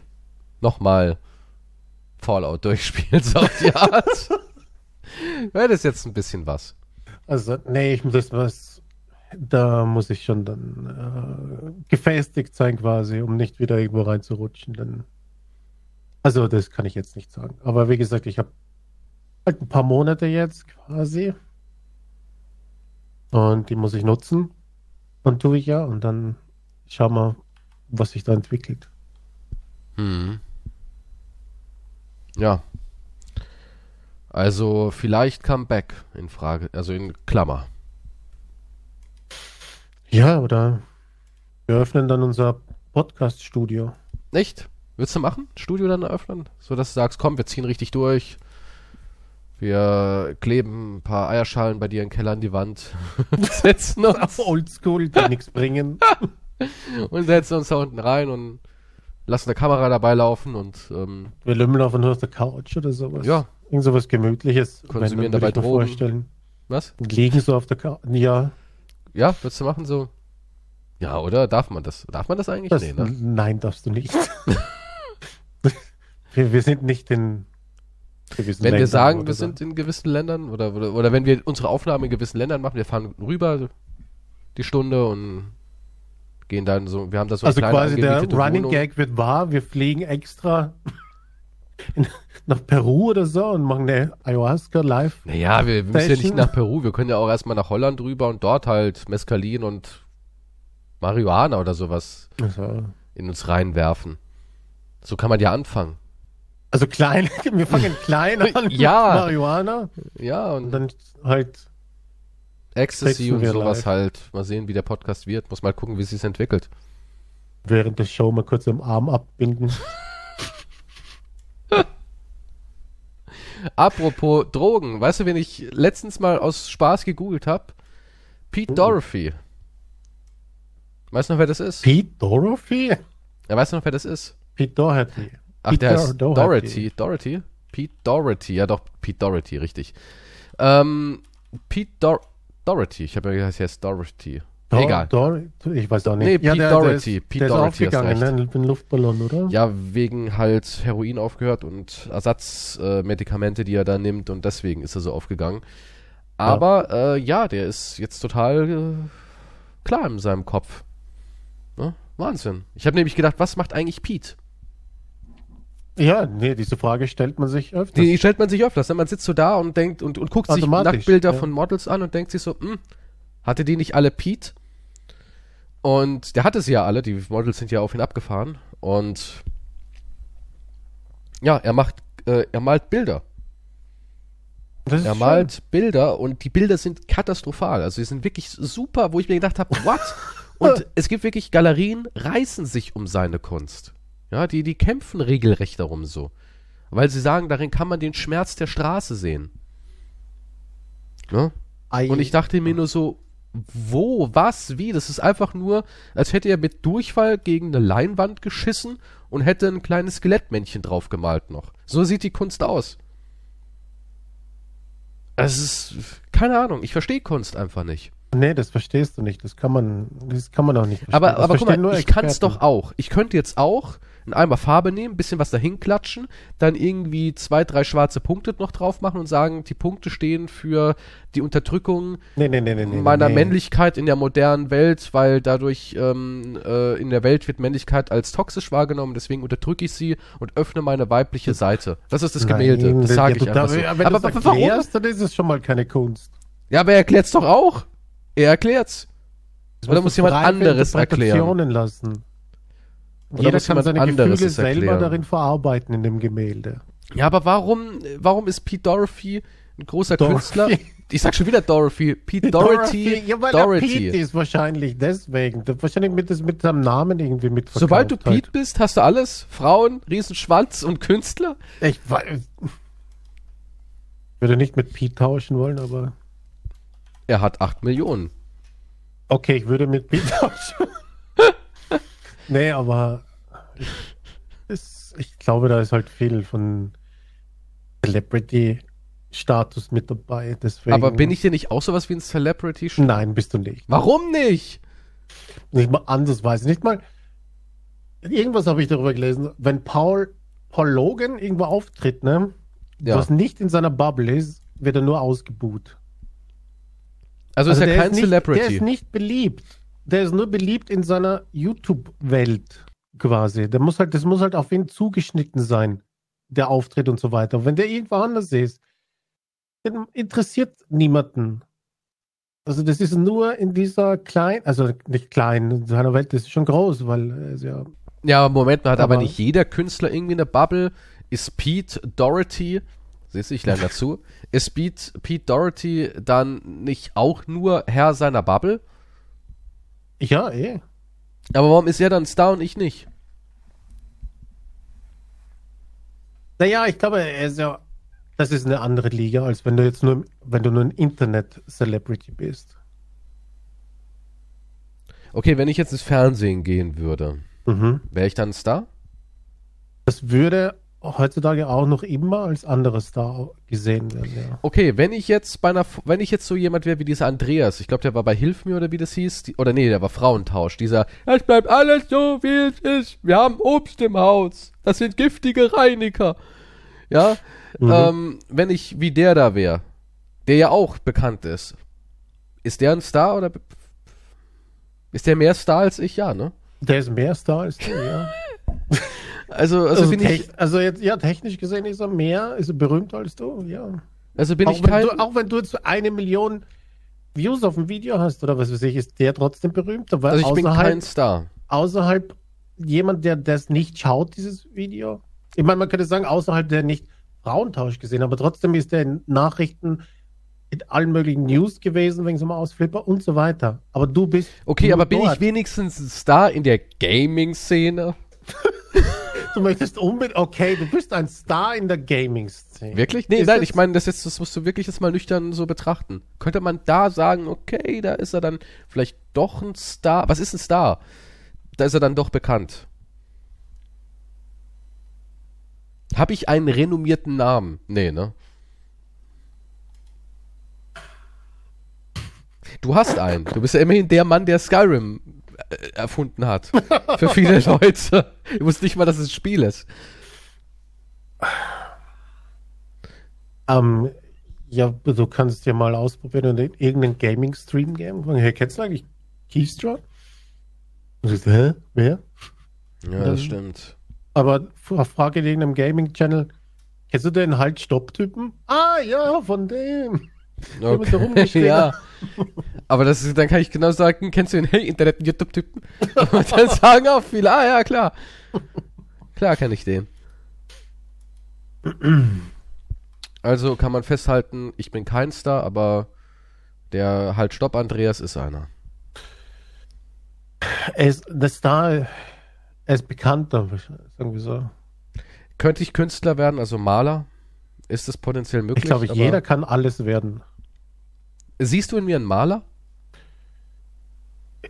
nochmal Fallout durchspielen, so auf die Art. du hättest jetzt ein bisschen was. Also, nee, ich muss das was. Da muss ich schon dann äh, gefestigt sein, quasi, um nicht wieder irgendwo reinzurutschen. Dann. Also, das kann ich jetzt nicht sagen. Aber wie gesagt, ich habe halt ein paar Monate jetzt quasi. Und die muss ich nutzen. Und tue ich ja. Und dann schauen wir, was sich da entwickelt. Mhm. Ja. Also vielleicht Comeback in Frage, also in Klammer. Ja, oder wir öffnen dann unser Podcast-Studio. Nicht? Würdest du machen? Studio dann eröffnen? So dass du sagst, komm, wir ziehen richtig durch. Wir kleben ein paar Eierschalen bei dir im Keller an die Wand. setzen uns, Oldschool, die nichts bringen. und setzen uns da unten rein und lassen eine Kamera dabei laufen und ähm, Wir lümmeln einfach nur auf der Couch oder sowas. ja, Irgend sowas Gemütliches. Konsumieren dabei Drogen. vorstellen. Was? Liegen so auf der Karte. Ja. Ja, würdest du machen so? Ja, oder? Darf man das? Darf man das eigentlich? Das, nee, ne? Nein, darfst du nicht. wir, wir sind nicht in gewissen Wenn wir Ländern sagen, oder wir so. sind in gewissen Ländern oder, oder, oder wenn wir unsere Aufnahmen in gewissen Ländern machen, wir fahren rüber die Stunde und gehen dann so, wir haben da so Also quasi der Running Wohnung. Gag wird wahr, wir fliegen extra in, nach Peru oder so und machen eine Ayahuasca live. Naja, wir, wir müssen ja nicht nach Peru, wir können ja auch erstmal nach Holland rüber und dort halt Mescalin und Marihuana oder sowas Also, in uns reinwerfen. So kann man ja anfangen. also klein, wir fangen klein an Ja. Marihuana Ja, und und dann halt Ecstasy und sowas live. halt. Mal sehen, wie der Podcast wird. Muss mal gucken, wie es sich entwickelt. während der Show mal kurz am Arm abbinden. Apropos Drogen, weißt du, wen ich letztens mal aus Spaß gegoogelt habe? Pete Oh. Dorothy. Weißt du noch, wer das ist? Pete Dorothy? Ja, weißt du noch, wer das ist? Pete Doherty. Ach, Pete der heißt Dor- Dorothy. Dorothy. Pete Doherty. Ja, doch, Pete Doherty, richtig. Ähm, Pete Dor Doherty. Ich habe ja gesagt, er heißt Dorothy. Dor- Egal. Dor ich weiß auch nicht. Nee, Pete der, Doherty. Der ist, Pete der Doherty, ist aufgegangen, recht. ne? Mit dem Luftballon, oder? Ja, wegen halt Heroin aufgehört und Ersatzmedikamente, äh, die er da nimmt und deswegen ist er so aufgegangen. Aber ja, äh, ja der ist jetzt total äh, klar in seinem Kopf. Ne? Wahnsinn. Ich habe nämlich gedacht, was macht eigentlich Pete? Ja, nee, diese Frage stellt man sich öfters. Die, stellt man sich öfters. Ne? Man sitzt so da und denkt und, und guckt sich Nacktbilder ja. von Models an und denkt sich so, hm, hatte die nicht alle Pete? Und der hatte sie ja alle, die Models sind ja auf ihn abgefahren. Und ja, er macht, äh, er malt Bilder. Er schön. malt Bilder und die Bilder sind katastrophal. Also die sind wirklich super, wo ich mir gedacht habe, what? Und es gibt wirklich Galerien, reißen sich um seine Kunst. Ja, die, die kämpfen regelrecht darum so. Weil sie sagen, darin kann man den Schmerz der Straße sehen. Ne? Und ich dachte mir nur so, wo, was, wie? Das ist einfach nur, als hätte er mit Durchfall gegen eine Leinwand geschissen und hätte ein kleines Skelettmännchen drauf gemalt noch. So sieht die Kunst aus. Es ist, keine Ahnung, ich verstehe Kunst einfach nicht. Nee, das verstehst du nicht. Das kann man, das kann man auch nicht verstehen. Aber, aber guck mal, ich kann es doch auch. Ich könnte jetzt auch einen Eimer Farbe nehmen, bisschen was dahin klatschen, dann irgendwie zwei, drei schwarze Punkte noch drauf machen und sagen, die Punkte stehen für die Unterdrückung Nee, nee, nee, meiner. Männlichkeit in der modernen Welt, weil dadurch ähm, äh, in der Welt wird Männlichkeit als toxisch wahrgenommen, deswegen unterdrücke ich sie und öffne meine weibliche Seite. Das ist das Gemälde, Nein, das sage ich einfach darfst- so. Wenn Aber du es wa- warum? erklärst, dann ist es schon mal keine Kunst. Ja, aber er erklärt's doch auch. Er erklärt's. Das Oder muss jemand anderes erklären? Lassen. Jeder kann seine Gefühle selber erklären? darin verarbeiten in dem Gemälde. Ja, aber warum, warum ist Pete Dorothy ein großer Dorothy. Künstler? Ich sag schon wieder Dorothy. Pete Dorothy. Ja, weil Dorothy. Pete ist wahrscheinlich deswegen. Wahrscheinlich mit, das mit seinem Namen irgendwie mit Sobald du Pete bist, hast du alles. Frauen, Riesenschwanz und Künstler. Ich weiß. Würde nicht mit Pete tauschen wollen, aber. Er hat 8 Millionen. Okay, ich würde mit Pete tauschen. Nee, aber. Ich, es, ich glaube, da ist halt viel von Celebrity-Status mit dabei. Deswegen, Aber bin ich dir nicht auch sowas wie ein Celebrity? Nein, bist du nicht. Warum nicht? Nicht mal andersweise. Nicht mal. Irgendwas habe ich darüber gelesen. Wenn Paul, Paul Logan irgendwo auftritt, ne? Ja. Was nicht in seiner Bubble ist, wird er nur ausgebuht. Also, ist der er kein nicht, Celebrity. Der ist nicht beliebt. Der ist nur beliebt in seiner YouTube-Welt quasi. Der muss halt, das muss halt auf ihn zugeschnitten sein, der Auftritt und so weiter. Und wenn der irgendwo anders ist, dann interessiert niemanden. Also das ist nur in dieser kleinen, also nicht klein, in seiner Welt ist schon groß, weil ist ja ja, Moment hat aber, Aber- nicht jeder Künstler irgendwie eine Bubble? Ist Pete Dorothy, siehst du, ich lerne dazu, ist Pete, Pete Dorothy dann nicht auch nur Herr seiner Bubble? Ja eh. Aber warum ist er dann Star und ich nicht? Naja, ich glaube, er ist ja, das ist eine andere Liga, als wenn du jetzt nur, wenn du nur ein Internet-Celebrity bist. Okay, wenn ich jetzt ins Fernsehen gehen würde, Mhm. wäre ich dann ein Star? Das würde heutzutage auch noch immer als anderer Star gesehen werden, ja. Okay, wenn ich jetzt bei einer, wenn ich jetzt so jemand wäre wie dieser Andreas, ich glaube, der war bei Hilf mir oder wie das hieß, die, oder nee, der war Frauentausch, dieser, es bleibt alles so, wie es ist, wir haben Obst im Haus, das sind giftige Reiniger. Ja, Mhm. ähm, wenn ich wie der da wäre, der ja auch bekannt ist, ist der ein Star oder ist der mehr Star als ich? Ja, ne? Der ist mehr Star als du, ja. Also, also, Also, bin ich, also jetzt, ja, technisch gesehen ist er mehr, ist er berühmter als du, ja. also bin auch, ich wenn kein, du, auch wenn du jetzt eine Million Views auf dem Video hast oder was weiß ich, ist der trotzdem berühmter, weil also ich bin außerhalb, kein Star. außerhalb jemand, der das nicht schaut, dieses Video. Ich meine, man könnte sagen, außerhalb der nicht Frauentausch gesehen, aber trotzdem ist der in Nachrichten in allen möglichen News gewesen, wegen so einem Ausflipper und so weiter. Aber du bist. Okay, aber bin dort. ich wenigstens ein Star in der Gaming-Szene? Du möchtest unbedingt. Okay, du bist ein Star in der Gaming-Szene. Wirklich? Nee, Ist nein, ich meine, das, jetzt, das musst du wirklich jetzt mal nüchtern so betrachten. Könnte man da sagen, okay, da ist er dann vielleicht doch ein Star. Was ist ein Star? Da ist er dann doch bekannt. Habe ich einen renommierten Namen? Nee, ne? Du hast einen. Du bist ja immerhin der Mann, der Skyrim erfunden hat. Für viele Leute. Du wusstest nicht mal, dass es ein Spiel ist. Ähm, ja, du kannst ja mal ausprobieren und in irgendeinen Gaming-Stream. Fragen, Hey, kennst du eigentlich Keystra? Und du sagst, hä? Wer? Ja, Dann- das stimmt. Aber frage in irgendeinem Gaming-Channel, kennst du den Halt-Stopp-Typen? Ah, ja, von dem. Rumgeschläger. ja. Aber das ist, dann kann ich genau sagen, kennst du den Hey Internet YouTube-Typen? Und dann sagen auch viele, ah ja, klar. Klar kenne ich den. Also kann man festhalten, ich bin kein Star, aber der halt Stopp Andreas ist einer. Er ist, der Star, er ist bekannter, sagen wir so. Könnte ich Künstler werden, also Maler? Ist das potenziell möglich? Ich glaube, jeder kann alles werden. Siehst du in mir einen Maler?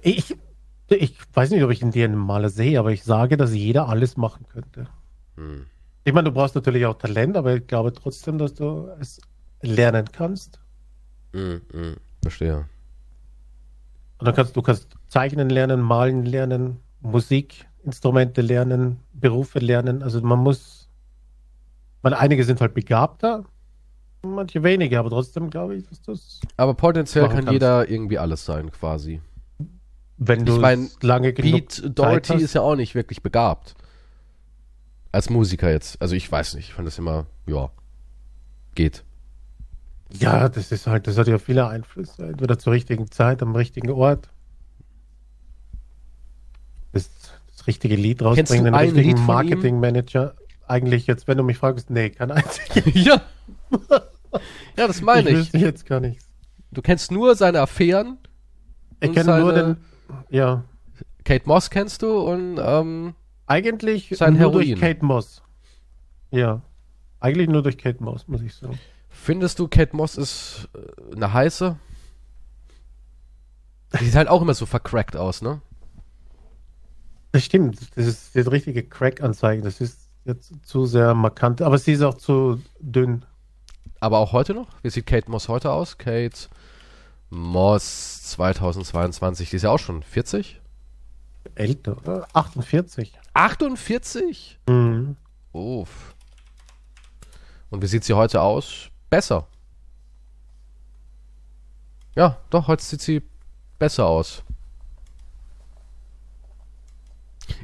Ich, ich weiß nicht, ob ich in dir einen Maler sehe, aber ich sage, dass jeder alles machen könnte. Hm. Ich meine, du brauchst natürlich auch Talent, aber ich glaube trotzdem, dass du es lernen kannst. Hm, hm, verstehe. Und dann kannst du kannst zeichnen lernen, malen lernen, Musikinstrumente lernen, Berufe lernen. Also man muss, weil einige sind halt begabter, manche weniger, aber trotzdem glaube ich, dass das, Aber potenziell kann kannst. jeder irgendwie alles sein, quasi. Wenn Ich du mein, es lange genug Pete Doherty hast. ist ja auch nicht wirklich begabt. Als Musiker jetzt. Also ich weiß nicht. Ich fand das immer, ja, geht. Ja, das ist halt, das hat ja viele Einflüsse. Entweder zur richtigen Zeit, am richtigen Ort. Das, das richtige Lied rausbringen, den richtigen? Marketingmanager. Eigentlich jetzt, wenn du mich fragst, nee, kein einziger. ja. ja, das meine ich ich. wüsste jetzt gar nichts. Du kennst nur seine Affären. Ich kenne nur den, ja, Kate Moss kennst du und ähm, eigentlich Sein nur Heroin. durch Kate Moss. Ja, eigentlich nur durch Kate Moss, muss ich sagen. findest du, Kate Moss ist äh, eine heiße? Die sieht halt auch immer so vercrackt aus, ne? Das stimmt, das ist das richtige Crack-Anzeigen. Das ist jetzt zu sehr markant, aber sie ist auch zu dünn. Aber auch heute noch? Wie sieht Kate Moss heute aus? Kate Moss 2022, die ist ja auch schon 40? Älter, oder? 48. 48? Mhm. Uff. Und wie sieht sie heute aus? Besser. Ja, doch, heute sieht sie besser aus.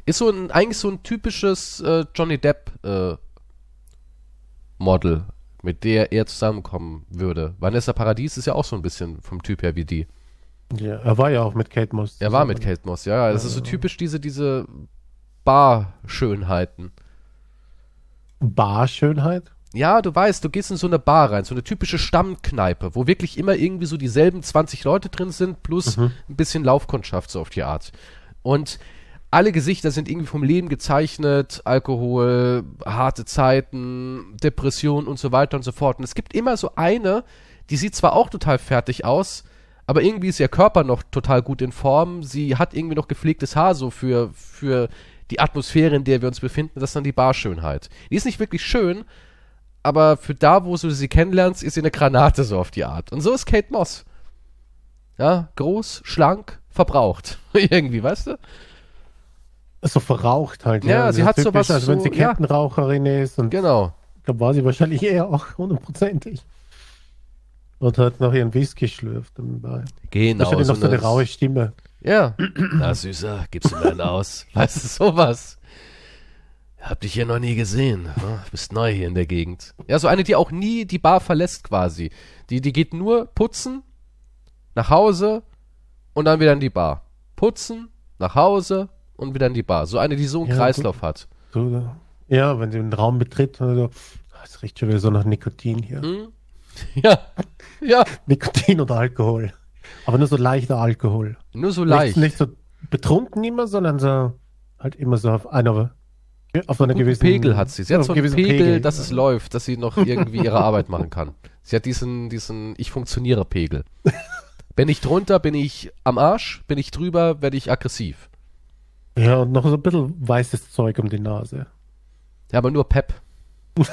Ist so ein, eigentlich so ein typisches äh, Johnny Depp äh, Model, mit der er zusammenkommen würde. Vanessa Paradies ist ja auch so ein bisschen vom Typ her wie die. Ja, er war ja auch mit Kate Moss. Er war mit Kate Moss, ja. ja. Das ist so typisch diese, diese Bar-Schönheiten. Barschönheit. Ja, du weißt, du gehst in so eine Bar rein, so eine typische Stammkneipe, wo wirklich immer irgendwie so dieselben 20 Leute drin sind, plus Mhm. ein bisschen Laufkundschaft so auf die Art. Und alle Gesichter sind irgendwie vom Leben gezeichnet, Alkohol, harte Zeiten, Depression und so weiter und so fort. Und es gibt immer so eine, die sieht zwar auch total fertig aus, aber irgendwie ist ihr Körper noch total gut in Form. Sie hat irgendwie noch gepflegtes Haar so für, für die Atmosphäre, in der wir uns befinden, das ist dann die Barschönheit. Die ist nicht wirklich schön, aber für da, wo du sie kennenlernst, ist sie eine Granate so auf die Art. Und so ist Kate Moss. Ja, groß, schlank, verbraucht. Irgendwie, weißt du? So verraucht halt. Ja, sie hat typisch, sowas Also wenn so- sie Kettenraucherin ist und Genau. ich glaube, war sie wahrscheinlich eher auch hundertprozentig. Und hat noch ihren Whisky schlürft dabei. Genau. Wahrscheinlich noch so eine raue Stimme. Ja. Na, Süßer, gibst du mir einen aus? Weißt du, sowas. Hab dich hier noch nie gesehen. ne? Bist neu hier in der Gegend. Ja, so eine, die auch nie die Bar verlässt quasi. Die, die geht nur putzen, nach Hause und dann wieder in die Bar. Putzen, nach Hause und wieder in die Bar. So eine, die so einen Ja, Kreislauf hat. So, ja, wenn sie den Raum betritt, und so, ah, es riecht schon wieder so nach Nikotin hier. Hm? Ja. Ja. Nikotin oder Alkohol. Aber nur so leichter Alkohol. Nur so Nicht, leicht. nicht so betrunken immer, sondern so halt immer so auf einer auf einer gewissen Pegel hat sie. Sie hat so einen gewissen Pegel, dass es läuft, dass sie noch irgendwie ihre Arbeit machen kann. Sie hat diesen, diesen Ich funktioniere Pegel. bin ich drunter, bin ich am Arsch, bin ich drüber, werde ich aggressiv. Ja, und noch so ein bisschen weißes Zeug um die Nase. Ja, aber nur Pep.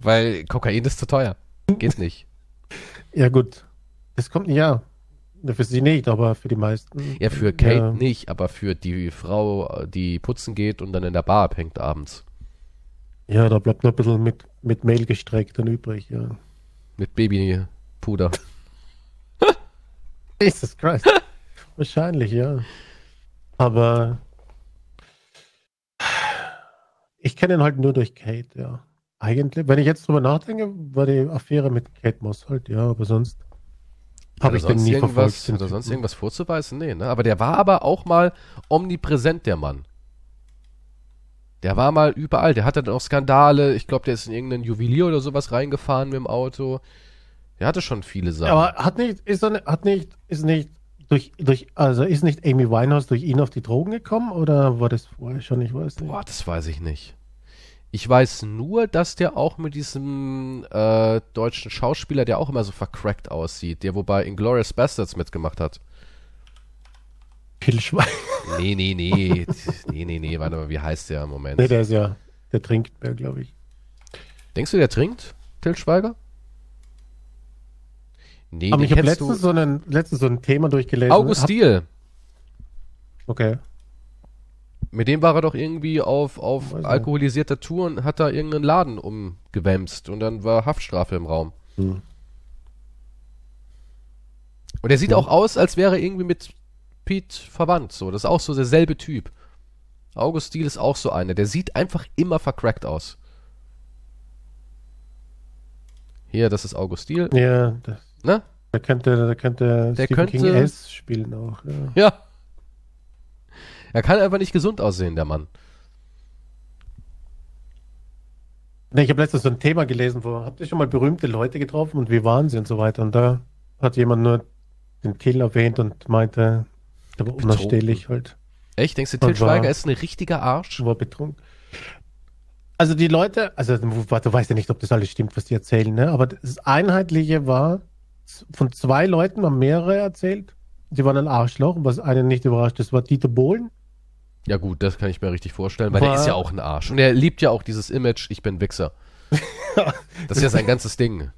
Weil Kokain ist zu teuer. Geht nicht. Ja, gut. Das kommt, ja. Für sie nicht, aber für die meisten. Ja, für Kate Ja. nicht, aber für die Frau, die putzen geht und dann in der Bar abhängt abends. Ja, da bleibt noch ein bisschen mit, mit Mehl gestreckt dann übrig, ja. Mit Babypuder. Jesus Christ. Wahrscheinlich, ja. Aber ich kenne ihn halt nur durch Kate, ja. Eigentlich, wenn ich jetzt drüber nachdenke, war die Affäre mit Kate Moss halt, ja, aber sonst habe ich den nie irgendwas, verfolgt. Hat er sonst irgendwas vorzuweisen? Nee, ne? Aber der war aber auch mal omnipräsent, der Mann. Der war mal überall. Der hatte dann auch Skandale. Ich glaube, der ist in irgendeinen Juwelier oder sowas reingefahren mit dem Auto. Der hatte schon viele Sachen. Aber hat nicht, ist er, hat nicht, ist nicht durch, durch, also ist nicht Amy Winehouse durch ihn auf die Drogen gekommen oder war das vorher schon? Ich weiß nicht. Boah, das weiß ich nicht. Ich weiß nur, dass der auch mit diesem äh, deutschen Schauspieler, der auch immer so vercrackt aussieht, der wobei Inglourious Bastards mitgemacht hat. Till Schweiger. Nee, nee, nee. nee, nee, nee. Warte mal, wie heißt der im Moment? Nee, der ist ja, der trinkt mehr, glaube ich. Denkst du, der trinkt, Till Schweiger? Nee, Aber ich habe letztens du. so, einen, letztens so ein Thema durchgelesen. August Hab- Diel. Okay. Mit dem war er doch irgendwie auf, auf Weiß nicht. alkoholisierter Tour und hat da irgendeinen Laden umgewämst und dann war Haftstrafe im Raum. Hm. Und er sieht Ja. auch aus, als wäre er irgendwie mit Pete verwandt. So, das ist auch so derselbe Typ. August Diel ist auch so einer. Der sieht einfach immer vercrackt aus. Hier, das ist August Diel. Ja, das, Ne? der könnte, der könnte Der Stephen könnte- King S spielen auch. Ja. Ja. Er kann einfach nicht gesund aussehen, der Mann. Nee, ich habe letztens so ein Thema gelesen, wo habt ihr schon mal berühmte Leute getroffen und wie waren sie und so weiter. Und da hat jemand nur den Till erwähnt und meinte, der war Betrunken. unausstehlich halt, Echt? Denkst du, Till Und war- Schweiger ist ein richtiger Arsch? war betrunken. Also die Leute, also du du weißt ja nicht, ob das alles stimmt, was die erzählen, ne? aber das Einheitliche war, von zwei Leuten haben mehrere erzählt, die waren ein Arschloch, was einen nicht überrascht, das war Dieter Bohlen. Ja gut, das kann ich mir richtig vorstellen, weil der War- ist ja auch ein Arsch. Und er liebt ja auch dieses Image, ich bin Wichser. Das ist ja sein ganzes Ding.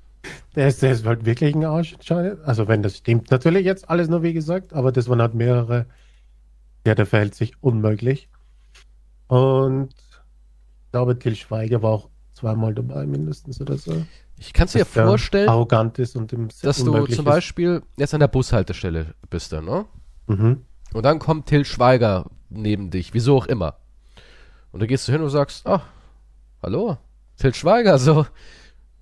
Der ist, der ist halt wirklich ein Arsch, anscheinend. Also wenn das stimmt, natürlich jetzt alles nur wie gesagt, aber das waren halt mehrere. Ja, der verhält sich unmöglich. Und ich glaube, Till Schweiger war auch zweimal dabei, mindestens oder so. Ich kann es dir vorstellen, Arrogant ist und im dass du zum ist. Beispiel jetzt an der Bushaltestelle bist, dann, ne? Mhm. Und dann kommt Till Schweiger neben dich, wieso auch immer. Und da gehst du hin und sagst, ach, hallo, Till Schweiger, so,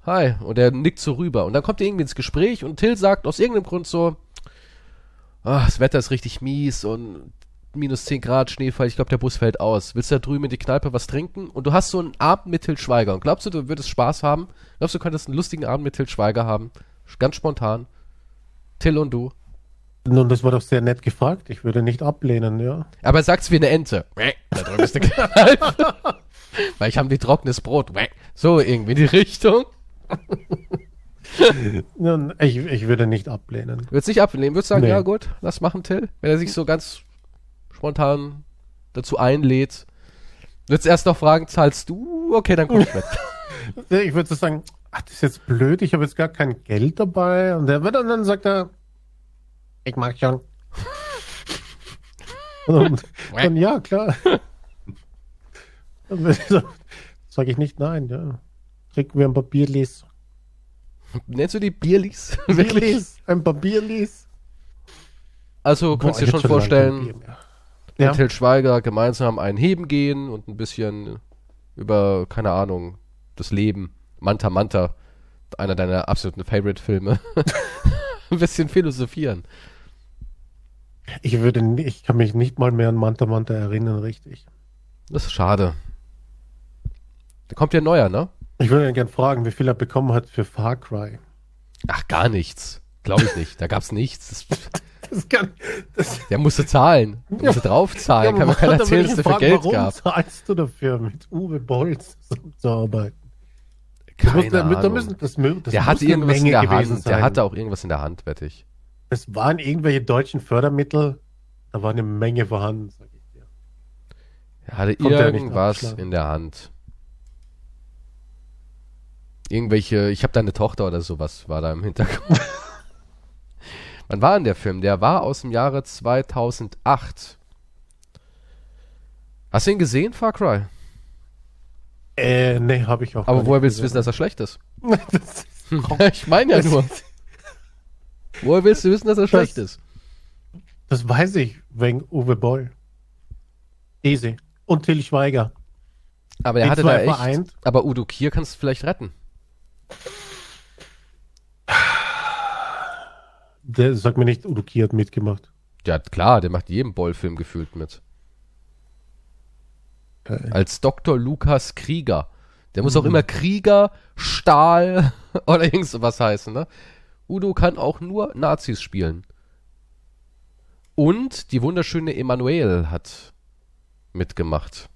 hi. Und er nickt so rüber. Und dann kommt ihr irgendwie ins Gespräch und Till sagt aus irgendeinem Grund so, ach, das Wetter ist richtig mies und minus 10 Grad Schneefall, ich glaube, der Bus fällt aus. Willst du da drüben in die Kneipe was trinken? Und du hast so einen Abend mit Till Schweiger. Und glaubst du, du würdest Spaß haben? Glaubst du, du könntest einen lustigen Abend mit Till Schweiger haben? Ganz spontan. Till und du. Nun, das war doch sehr nett gefragt. Ich würde nicht ablehnen, ja. Aber er sagt's wie eine Ente. Da drüben ist eine Kneipe. Weil ich habe die trockenes Brot. So irgendwie in die Richtung. Nun, ich, ich würde nicht ablehnen. Würdest nicht ablehnen, würdest sagen, Nee. ja gut, lass machen, Till. Wenn er sich so ganz spontan dazu einlädt. Du würdest erst noch fragen, zahlst du? Okay, dann komm ich mit. Ich würde so sagen, ach, das ist jetzt blöd, ich habe jetzt gar kein Geld dabei. Und der wird dann, dann sagt er, ich mag schon. Und dann, ja, klar. Dann sage ich nicht nein, ja. Kriegen wir ein Papierlies. Nennst du die Bierlis? Bierlies, ein Papierlies. Also kannst du dir schon jetzt vorstellen, Bier. Ja. Til Schweiger gemeinsam einen Heben gehen und ein bisschen über, keine Ahnung, das Leben. Manta Manta, einer deiner absoluten Favorite-Filme. ein bisschen philosophieren. Ich würde, nie- ich kann mich nicht mal mehr an Manta Manta erinnern, richtig. Das ist schade. Da kommt ja ein neuer, ne? Ich würde ihn gerne fragen, wie viel er bekommen hat für Far Cry. Ach, gar nichts. Glaube ich nicht. Da gab's nichts. Das, Das kann, das, der musste zahlen. Der musste draufzahlen. Kann mir keiner erzählen, dass ich der für fragen, Geld warum gab. zahlst du dafür, mit Uwe Bolz zu arbeiten? Keine muss, da, da Ahnung. müssen, das, das der hatte irgendwas in der Hand. Der hatte auch irgendwas in der Hand, wette ich. Es waren irgendwelche deutschen Fördermittel, da war eine Menge vorhanden, sag ich dir. Er hatte nicht irgendwas abschlagen. in der Hand. Irgendwelche, ich habe deine Tochter oder sowas war da im Hintergrund. Wann war denn der Film? Der war aus dem Jahre 2008. Hast du ihn gesehen, Far Cry? Äh, nee, habe ich auch Aber woher willst du wissen, dass er schlecht ist? das ist ich meine ja Das- nur. Woher willst du wissen, dass er schlecht ist? Das weiß ich, wegen Uwe Boll. Easy. Und Till Schweiger. Aber er Die hatte da echt. vereint. Aber Udo Kier kannst du vielleicht retten. Der sagt mir nicht, Udo Kier hat mitgemacht. Ja, klar, der macht jeden Boll-Film gefühlt mit. Äh, Als Dr. Lukas Krieger. Der muss auch immer Krieger, Stahl oder irgend sowas heißen, ne? Udo kann auch nur Nazis spielen. Und die wunderschöne Emanuel hat mitgemacht.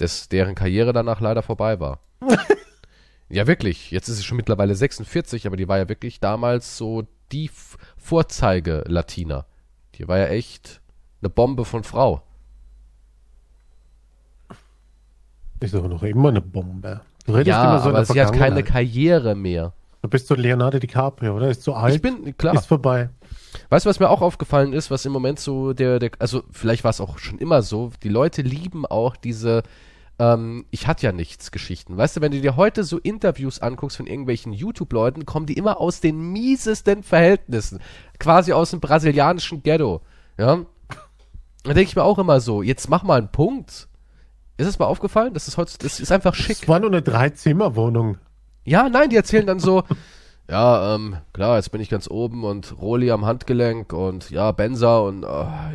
Des, deren Karriere danach leider vorbei war. ja, wirklich. Jetzt ist sie schon mittlerweile 46, aber die war ja wirklich damals so die Vorzeige-Latina. Die war ja echt eine Bombe von Frau. Ist aber noch immer eine Bombe. Du redest Ja, immer so aber sie hat keine. Karriere mehr. Du bist so Leonardo DiCaprio, oder? Ist zu alt. Ich bin, klar. Ist vorbei. Weißt du, was mir auch aufgefallen ist, was im Moment so der, der also vielleicht war es auch schon immer so, die Leute lieben auch diese ähm, ich hatte ja nichts Geschichten. Weißt du, wenn du dir heute so Interviews anguckst von irgendwelchen YouTube-Leuten, kommen die immer aus den miesesten Verhältnissen. Quasi aus dem brasilianischen Ghetto. Ja. Da denke ich mir auch immer so, jetzt mach mal einen Punkt. Ist es mal aufgefallen? Das ist heute, das ist einfach schick. Es war nur eine Drei-Zimmer-Wohnung. Ja, nein, die erzählen dann so, ja, ähm, klar, jetzt bin ich ganz oben und Roli am Handgelenk und ja, Benza und äh,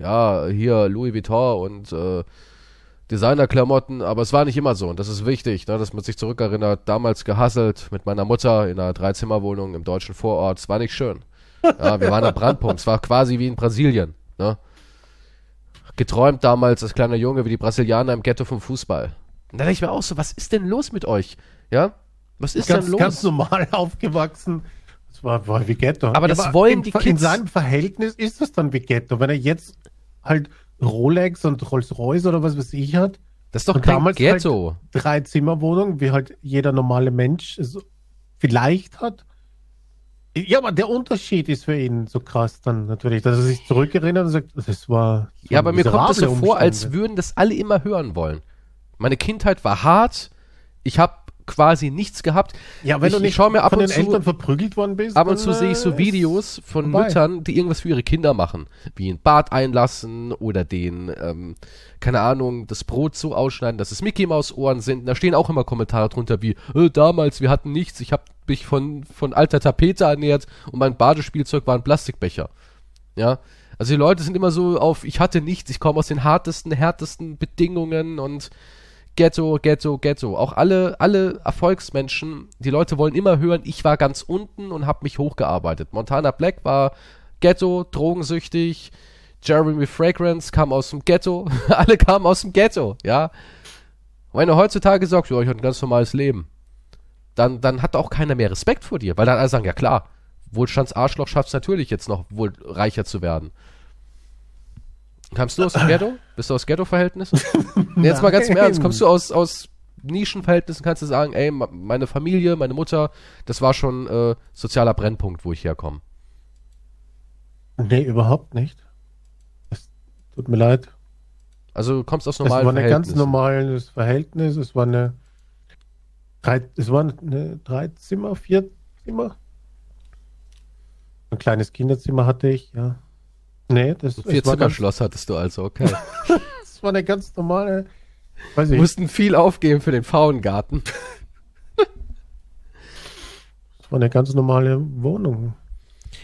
ja, hier Louis Vuitton und äh, Designerklamotten, aber es war nicht immer so und das ist wichtig, ne, dass man sich zurückerinnert, damals gehasselt mit meiner Mutter in einer Dreizimmerwohnung im deutschen Vorort, es war nicht schön. Ja, wir waren am Brandpunkt, es war quasi wie in Brasilien, ne. Geträumt damals als kleiner Junge wie die Brasilianer im Ghetto vom Fußball. Und da denke ich mir auch so, was ist denn los mit euch? Ja? Was ist ganz, denn los? ganz normal aufgewachsen. Das war, war wie Ghetto. Aber das wollen die in, In Kids. seinem Verhältnis ist das dann wie Ghetto. Wenn er jetzt halt Rolex und Rolls-Royce oder was weiß ich hat, Das ist doch Und kein damals Ghetto. Drei-Zimmer-Wohnung, wie halt jeder normale Mensch es vielleicht hat. Ja, aber der Unterschied ist für ihn so krass dann natürlich, dass er sich zurückerinnert und sagt, das war. so ja, aber mir kommt es so vor, als Umstände. würden das alle immer hören wollen. Meine Kindheit war hart. Ich habe quasi nichts gehabt. Ja, wenn ich, du ich nicht schaue mir ab von und den zu Eltern verprügelt worden bist. ab und zu sehe ich so äh, Videos von vorbei. Müttern, die irgendwas für ihre Kinder machen, wie ein Bad einlassen oder den, ähm, keine Ahnung, das Brot so ausschneiden, dass es Mickey Maus Ohren sind. Da stehen auch immer Kommentare drunter wie, äh, damals wir hatten nichts, ich habe mich von von alter Tapete ernährt und mein Badespielzeug war ein Plastikbecher. Ja, also die Leute sind immer so auf, ich hatte nichts, ich komme aus den hartesten, härtesten Bedingungen und Ghetto, Ghetto, Ghetto. Auch alle, alle Erfolgsmenschen, die Leute wollen immer hören, ich war ganz unten und habe mich hochgearbeitet. Montana Black war Ghetto, drogensüchtig. Jeremy Fragrance kam aus dem Ghetto. alle kamen aus dem Ghetto, ja. Und wenn du heutzutage sagst, ja, ich habe ein ganz normales Leben, dann, dann hat auch keiner mehr Respekt vor dir, weil dann alle sagen, ja klar, Wohlstandsarschloch schafft es natürlich jetzt noch, wohl reicher zu werden. Kamst du aus dem Ghetto? Bist du aus Ghetto-Verhältnissen? Nee, jetzt mal ganz im Ernst. Kommst du aus, aus Nischenverhältnissen? Kannst du sagen, ey, meine Familie, meine Mutter, das war schon äh, sozialer Brennpunkt, wo ich herkomme. Nee, überhaupt nicht. Es tut mir leid. Also du kommst aus Es normalen war ein ganz Verhältnissen. normales Verhältnis. Es war eine drei, es war eine drei Zimmer, vier Zimmer. Ein kleines Kinderzimmer hatte ich, ja. Nee, das, Vier es war ganz, Zimmerschloss hattest du also, okay. das war eine ganz normale, weiß ich, mussten viel aufgeben für den Pfauengarten. das war eine ganz normale Wohnung.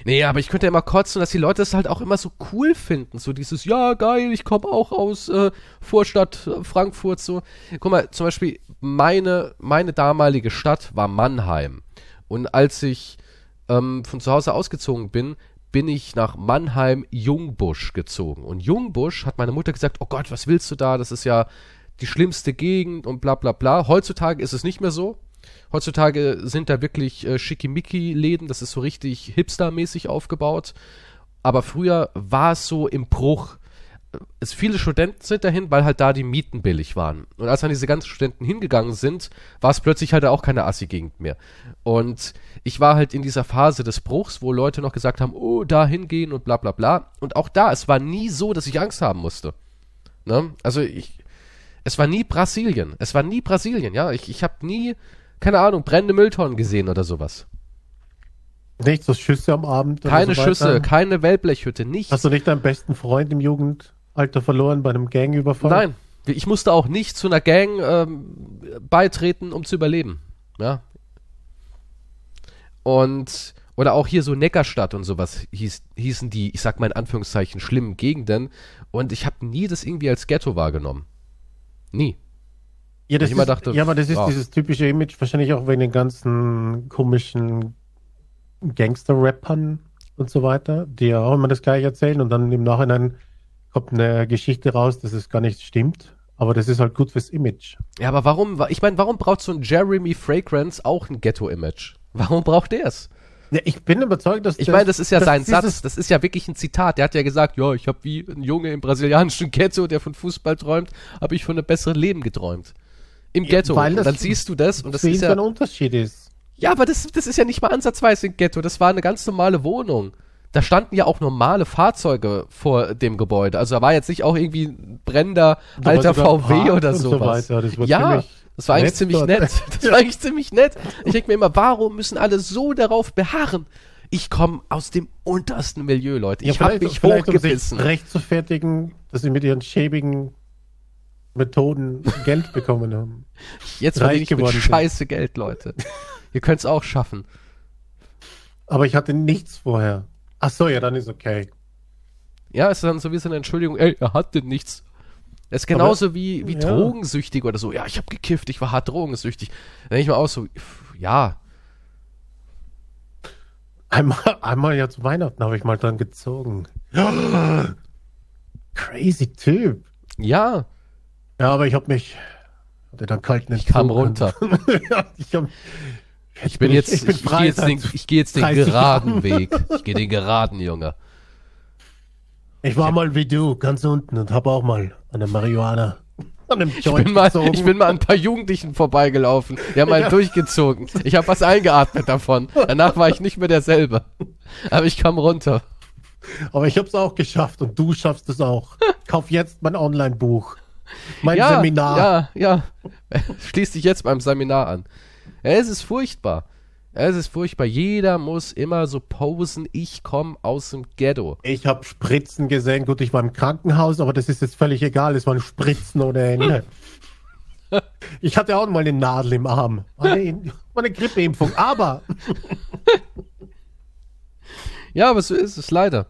Nee, aber ich könnte ja immer kotzen, dass die Leute das halt auch immer so cool finden. So dieses, ja, geil, ich komme auch aus äh, Vorstadt äh, Frankfurt. So. Guck mal, zum Beispiel, meine, meine damalige Stadt war Mannheim. Und als ich ähm, von zu Hause ausgezogen bin, bin ich nach Mannheim-Jungbusch gezogen. Und Jungbusch hat meine Mutter gesagt, oh Gott, was willst du da? Das ist ja die schlimmste Gegend und bla bla bla. Heutzutage ist es nicht mehr so. Heutzutage sind da wirklich äh, Schickimicki-Läden, das ist so richtig hipstermäßig aufgebaut. Aber früher war es so im Bruch. Es, viele Studenten sind dahin, weil halt da die Mieten billig waren. Und als dann diese ganzen Studenten hingegangen sind, war es plötzlich halt auch keine Assi-Gegend mehr. Und ich war halt in dieser Phase des Bruchs, wo Leute noch gesagt haben, oh, da hingehen und bla bla bla. Und auch da, es war nie so, dass ich Angst haben musste. Ne? Also ich, es war nie Brasilien. Es war nie Brasilien, ja. Ich, ich habe nie, keine Ahnung, brennende Mülltonnen gesehen oder sowas. Nicht so Schüsse am Abend. Keine so. Schüsse, keine Wellblechhütte, nichts. Hast du nicht deinen besten Freund im Jugendalter verloren bei einem Gangüberfall? Nein, ich musste auch nicht zu einer Gang ähm, beitreten, um zu überleben. Ja. Und, oder auch hier so Neckarstadt und sowas hieß, hießen die, ich sag mal in Anführungszeichen, schlimmen Gegenden. Und ich habe nie das irgendwie als Ghetto wahrgenommen. Nie. Ja, das Ich immer ist, dachte, ja, aber das ist wow. dieses typische Image, wahrscheinlich auch wegen den ganzen komischen Gangster-Rappern und so weiter, die ja auch immer das gleiche erzählen und dann im Nachhinein kommt eine Geschichte raus, dass es gar nicht stimmt. Aber das ist halt gut fürs Image. Ja, aber warum, wa- ich meine, warum braucht so ein Jeremy Fragrance auch ein Ghetto-Image? Warum braucht der es? Ja, ich bin überzeugt, dass Ich meine, das ist ja sein Satz, das ist ja wirklich ein Zitat. Der hat ja gesagt, ja, ich habe wie ein Junge im brasilianischen Ghetto, der von Fußball träumt, habe ich von einem besseren Leben geträumt. Im Ja, Ghetto. weil und dann siehst du das und das ist ja, ein Unterschied ist. ja, aber das, das ist ja nicht mal ansatzweise ein Ghetto. Das war eine ganz normale Wohnung. Da standen ja auch normale Fahrzeuge vor dem Gebäude. Also da war jetzt nicht auch irgendwie ein brennender Da alter VW oder so sowas. weiter. Das ja, das war eigentlich ziemlich dort. nett. Das war eigentlich ziemlich nett. Ich denke mir immer, warum müssen alle so darauf beharren? Ich komme aus dem untersten Milieu, Leute. Ich habe mich vielleicht um sich hochgebissen. recht zu fertigen, dass sie mit ihren schäbigen Methoden Geld bekommen haben. Jetzt verdiene ich mit scheiße Geld, Leute. Ihr könnt es auch schaffen. Aber ich hatte nichts vorher. Ach so, ja, dann ist okay. Ja, ist dann so wie so eine Entschuldigung, ey, er hatte nichts. Das ist genauso wie, wie ja. drogensüchtig oder so. Ja, ich habe gekifft, ich war hart drogensüchtig. Dann denke ich mal auch so, pff, ja, Einmal, einmal ja zu Weihnachten habe ich mal dran gezogen. Crazy Typ. ja, Ja, aber ich habe mich, hatte dann kalten ich kam runter. ja, ich, hab, Ich bin jetzt, ich ich, gehe jetzt den, ich gehe jetzt den 30 geraden Jahren. Weg. Ich gehe den geraden, Junge. Ich war mal wie du, ganz unten und habe auch mal an der Marihuana, an dem Ich Joint bin, mal, gezogen. ich bin mal an ein paar Jugendlichen vorbeigelaufen. Die haben mal Ja. durchgezogen. Ich habe was eingeatmet davon. Danach war ich nicht mehr derselbe. Aber ich kam runter. aber ich habe es auch geschafft und du schaffst es auch. Kauf jetzt mein Online-Buch, mein ja, Seminar. Ja, ja. Schließ dich jetzt beim Seminar an. Es ist furchtbar. Es ist furchtbar. Jeder muss immer so posen, ich komme aus dem Ghetto. Ich habe Spritzen gesehen. Gut, ich war im Krankenhaus, aber das ist jetzt völlig egal. Es waren Spritzen ohne Ende. Ich hatte auch mal eine Nadel im Arm. War eine, war eine Grippeimpfung. Aber Ja, aber so ist es leider.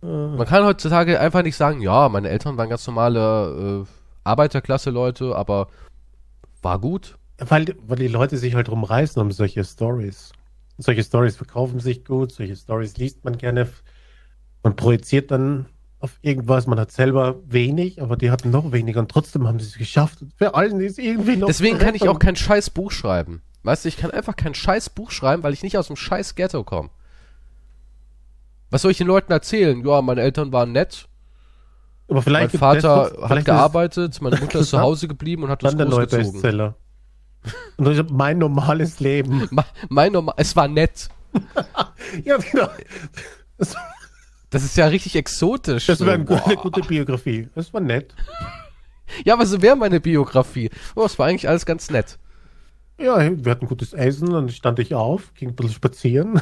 Man kann heutzutage einfach nicht sagen, ja, meine Eltern waren ganz normale äh, Arbeiterklasse-Leute, aber war gut. Weil, weil die Leute sich halt rumreißen um solche Stories. Solche Stories verkaufen sich gut, solche Stories liest man gerne. Man projiziert dann auf irgendwas. Man hat selber wenig, aber die hatten noch weniger und trotzdem haben sie es geschafft. Für allen ist irgendwie noch. Deswegen kann ich auch kein scheiß Buch schreiben. Weißt du, ich kann einfach kein scheiß Buch schreiben, weil ich nicht aus dem scheiß Ghetto komme. Was soll ich den Leuten erzählen? Ja, meine Eltern waren nett. Aber Mein vielleicht Vater das- hat gearbeitet, meine Mutter ist zu Hause geblieben und hat uns großgezogen. Bestseller. Und ich hab mein normales Leben. Mein Normal, es war nett. Ja, genau. Das, ist ja richtig exotisch. das so. wäre eine Boah. gute, Biografie. Das war nett. Ja, aber so wäre meine Biografie. Oh, es war eigentlich alles ganz nett. Ja, wir hatten gutes Essen, dann stand ich auf, ging ein bisschen spazieren.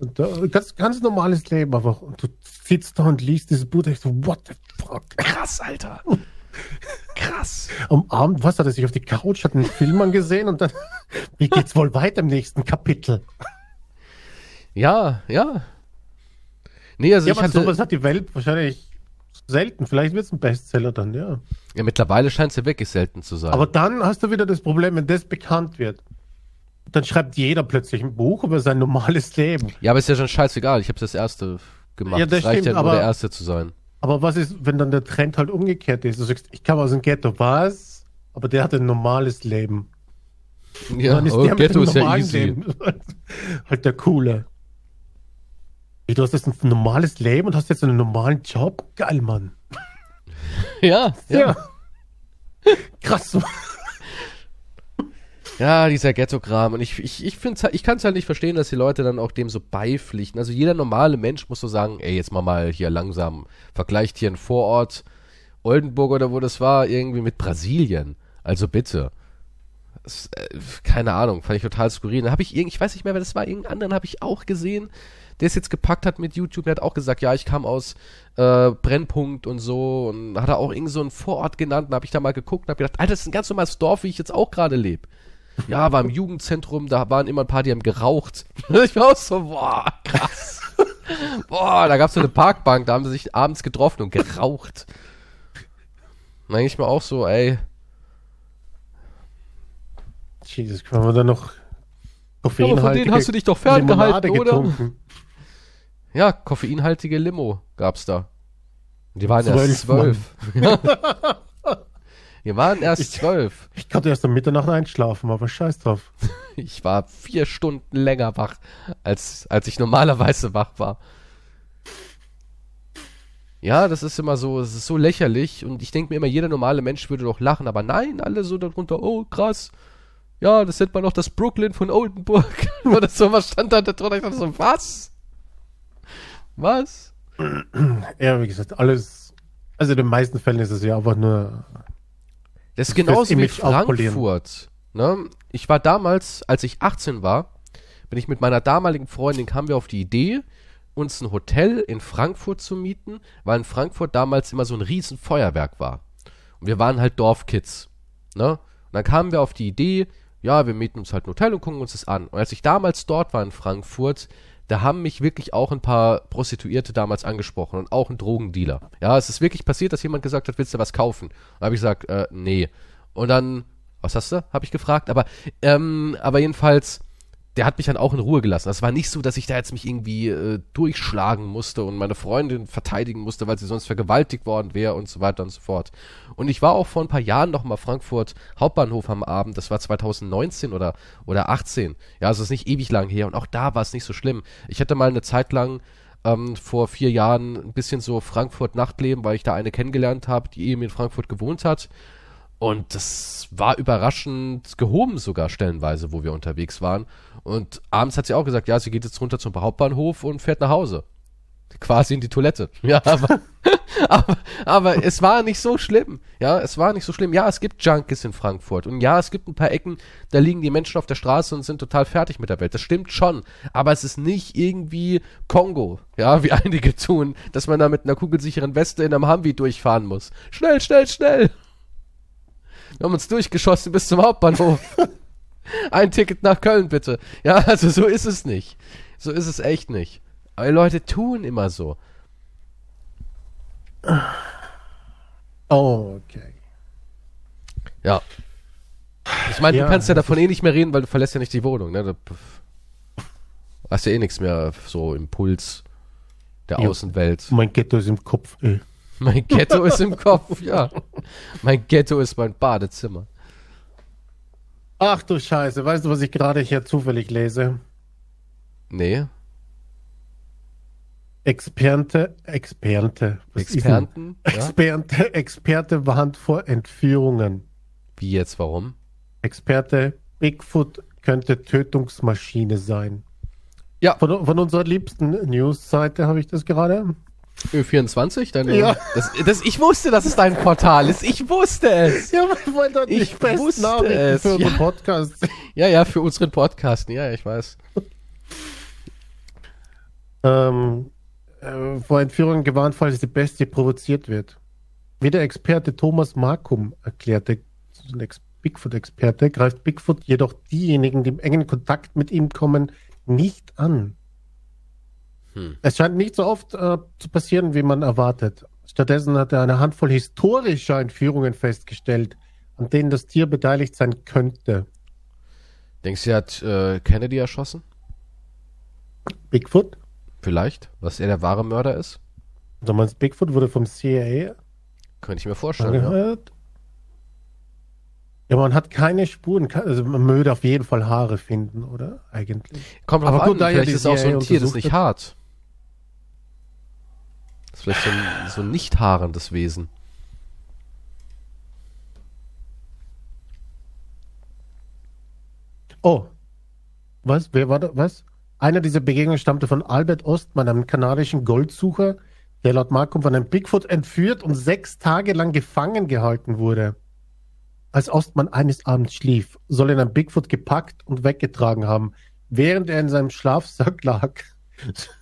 Und äh, ganz, ganz normales Leben, aber und du sitzt da und liest dieses Buch, denkst so, what the fuck? Krass, Alter. Krass. Am Abend, was hat er sich auf die Couch, hat einen Film angesehen und dann, wie geht's wohl weiter im nächsten Kapitel? Ja, ja. Nee, also Ja, ich aber hatte, sowas hat die Welt wahrscheinlich selten. Vielleicht wird es ein Bestseller dann, ja. ja, mittlerweile scheint es ja wirklich selten zu sein. Aber dann hast du wieder das Problem, wenn das bekannt wird, dann schreibt jeder plötzlich ein Buch über sein normales Leben. ja, aber ist ja schon scheißegal. Ich habe das erste gemacht. Ja, das es reicht stimmt, ja nur aber- der Erste zu sein. Aber was ist, wenn dann der Trend halt umgekehrt ist? Du sagst, ich kam aus dem Ghetto, was? Aber der hat ein normales Leben. Ja, dann ist oh, der mit Ghetto dem ist ja easy. Leben halt der Coole. Du hast jetzt ein normales Leben und hast jetzt einen normalen Job? Geil, Mann. Ja, ja. Ja. Krass. Ja, dieser Ghetto-Kram. Und ich, ich, ich, find's halt- ich kann es halt nicht verstehen, dass die Leute dann auch dem so beipflichten. Also jeder normale Mensch muss so sagen, ey, jetzt mal mal hier langsam, vergleicht hier ein Vorort Oldenburg oder wo das war, irgendwie mit Brasilien. Also bitte. Das, äh, keine Ahnung, fand ich total skurril. Dann habe ich irgend, ich weiß nicht mehr, wer das war, irgendeinen anderen habe ich auch gesehen, der es jetzt gepackt hat mit YouTube, der hat auch gesagt, ja, ich kam aus äh, Brennpunkt und so und hat er auch irgend so einen Vorort genannt, und habe ich da mal geguckt und habe gedacht, Alter, das ist ein ganz normales Dorf, wie ich jetzt auch gerade lebe. Ja, war im Jugendzentrum, da waren immer ein paar, die haben geraucht. ich war auch so, boah, krass. boah, da gab's so eine Parkbank, da haben sie sich abends getroffen und geraucht. Und dann ich mir auch so, ey, Jesus, können wir da noch aber von denen koffeinhaltige hast du dich doch Limonade ferngehalten, oder? getrunken? Ja, koffeinhaltige Limo gab's da. Die waren erst Zwölf, zwölf. Wir waren erst zwölf. Ich konnte erst um Mitternacht einschlafen, aber scheiß drauf. Ich war vier Stunden länger wach, als, als ich normalerweise wach war. Ja, das ist immer so, es ist so lächerlich und ich denke mir immer, jeder normale Mensch würde doch lachen, aber nein, alle so darunter, oh krass, ja, das nennt man doch das Brooklyn von Oldenburg. Oder sowas stand da drunter, ich dachte so, was? Was? Ja, wie gesagt, alles. Also in den meisten Fällen ist es ja einfach nur. Das ist genauso wie aufpolieren. Frankfurt. Ne? Ich war damals, als ich 18 war, bin ich mit meiner damaligen Freundin, kamen wir auf die Idee, uns ein Hotel in Frankfurt zu mieten, weil in Frankfurt damals immer so ein riesen Feuerwerk war. Und wir waren halt Dorfkids. Ne? Und dann kamen wir auf die Idee, ja, wir mieten uns halt ein Hotel und gucken uns das an. Und als ich damals dort war in Frankfurt, da haben mich wirklich auch ein paar Prostituierte damals angesprochen und auch ein Drogendealer. Ja, es ist wirklich passiert, dass jemand gesagt hat, willst du was kaufen? Und habe ich gesagt, äh, nee. Und dann, was hast du? Habe ich gefragt. Aber, ähm, aber jedenfalls, der hat mich dann auch in Ruhe gelassen. Es war nicht so, dass ich da jetzt mich irgendwie äh, durchschlagen musste und meine Freundin verteidigen musste, weil sie sonst vergewaltigt worden wäre und so weiter und so fort. Und ich war auch vor ein paar Jahren noch mal Frankfurt Hauptbahnhof am Abend. Das war 2019 oder oder 18. Ja, also es ist nicht ewig lang her und auch da war es nicht so schlimm. Ich hatte mal eine Zeit lang ähm, vor vier Jahren ein bisschen so Frankfurt Nachtleben, weil ich da eine kennengelernt habe, die eben in Frankfurt gewohnt hat. Und das war überraschend gehoben sogar stellenweise, wo wir unterwegs waren. Und abends hat sie auch gesagt, ja, sie geht jetzt runter zum Hauptbahnhof und fährt nach Hause. Quasi in die Toilette. Ja, aber, aber, aber es war nicht so schlimm. Ja, es war nicht so schlimm. Ja, es gibt Junkies in Frankfurt. Und ja, es gibt ein paar Ecken, da liegen die Menschen auf der Straße und sind total fertig mit der Welt. Das stimmt schon. Aber es ist nicht irgendwie Kongo, ja, wie einige tun, dass man da mit einer kugelsicheren Weste in einem Humvee durchfahren muss. Schnell, schnell, schnell! Wir haben uns durchgeschossen bis zum Hauptbahnhof. Ein Ticket nach Köln, bitte. Ja, also so ist es nicht. So ist es echt nicht. Aber die Leute tun immer so. Oh, okay. Ja. Ich meine, Ja, du kannst ja davon eh nicht mehr reden, weil du verlässt ja nicht die Wohnung, ne? Du hast ja eh nichts mehr so im Puls der Ja. Außenwelt. Mein Ghetto ist im Kopf. Ey. Mein Ghetto ist im Kopf, ja. Mein Ghetto ist mein Badezimmer. Ach du Scheiße, weißt du, was ich gerade hier zufällig lese? Nee. Experte, Experte? Experten? Ja? Experte, Experte warnt vor Entführungen. Wie jetzt, warum? Experte, Bigfoot könnte Tötungsmaschine sein. Ja. Von, von unserer liebsten News-Seite habe ich das gerade. Ö24? Deine, Ja. Das, das, ich wusste, dass es dein Portal ist. Ich wusste es. Ja, wir wollen doch Ich nicht besten wusste Nachrichten es, für unseren ja. Podcast. Ja, ja, für unseren Podcast. Ja, ich weiß. ähm, äh, vor Entführungen gewarnt, falls die Bestie provoziert wird. Wie der Experte Thomas Markum erklärte, so ein Ex Bigfoot-Experte, greift Bigfoot jedoch diejenigen, die im engen Kontakt mit ihm kommen, nicht an. Hm. Es scheint nicht so oft äh, zu passieren, wie man erwartet. Stattdessen hat er eine Handvoll historischer Entführungen festgestellt, an denen das Tier beteiligt sein könnte. Denkst du, er hat äh, Kennedy erschossen? Bigfoot? Vielleicht? Was er der wahre Mörder ist? Du meinst, Bigfoot wurde vom CIA Könnte ich mir vorstellen. Ja. angehört? Ja, man hat keine Spuren, also man würde auf jeden Fall Haare finden, oder? Eigentlich. Kommt drauf Aber an, gut, vielleicht ist es auch so ein Tier, das nicht hart. Ist vielleicht so ein, so ein nicht haarendes Wesen. Oh. Was? Wer war da? Was? Einer dieser Begegnungen stammte von Albert Ostmann, einem kanadischen Goldsucher, der laut Markum von einem Bigfoot entführt und sechs Tage lang gefangen gehalten wurde. Als Ostmann eines Abends schlief, soll ihn ein Bigfoot gepackt und weggetragen haben, während er in seinem Schlafsack lag.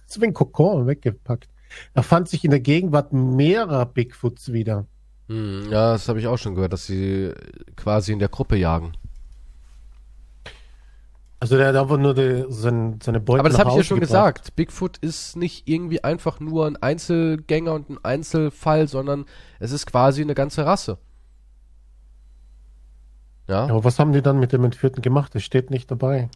so wie ein Kokon weggepackt. Er fand sich in der Gegenwart mehrerer Bigfoots wieder. Hm, ja, das habe ich auch schon gehört, dass sie quasi in der Gruppe jagen. Also der hat einfach nur die, sein, seine Beute Aber das habe ich ja schon gebracht. gesagt. Bigfoot ist nicht irgendwie einfach nur ein Einzelgänger und ein Einzelfall, sondern es ist quasi eine ganze Rasse. Ja, Aber was haben die dann mit dem Entführten gemacht? Das steht nicht dabei.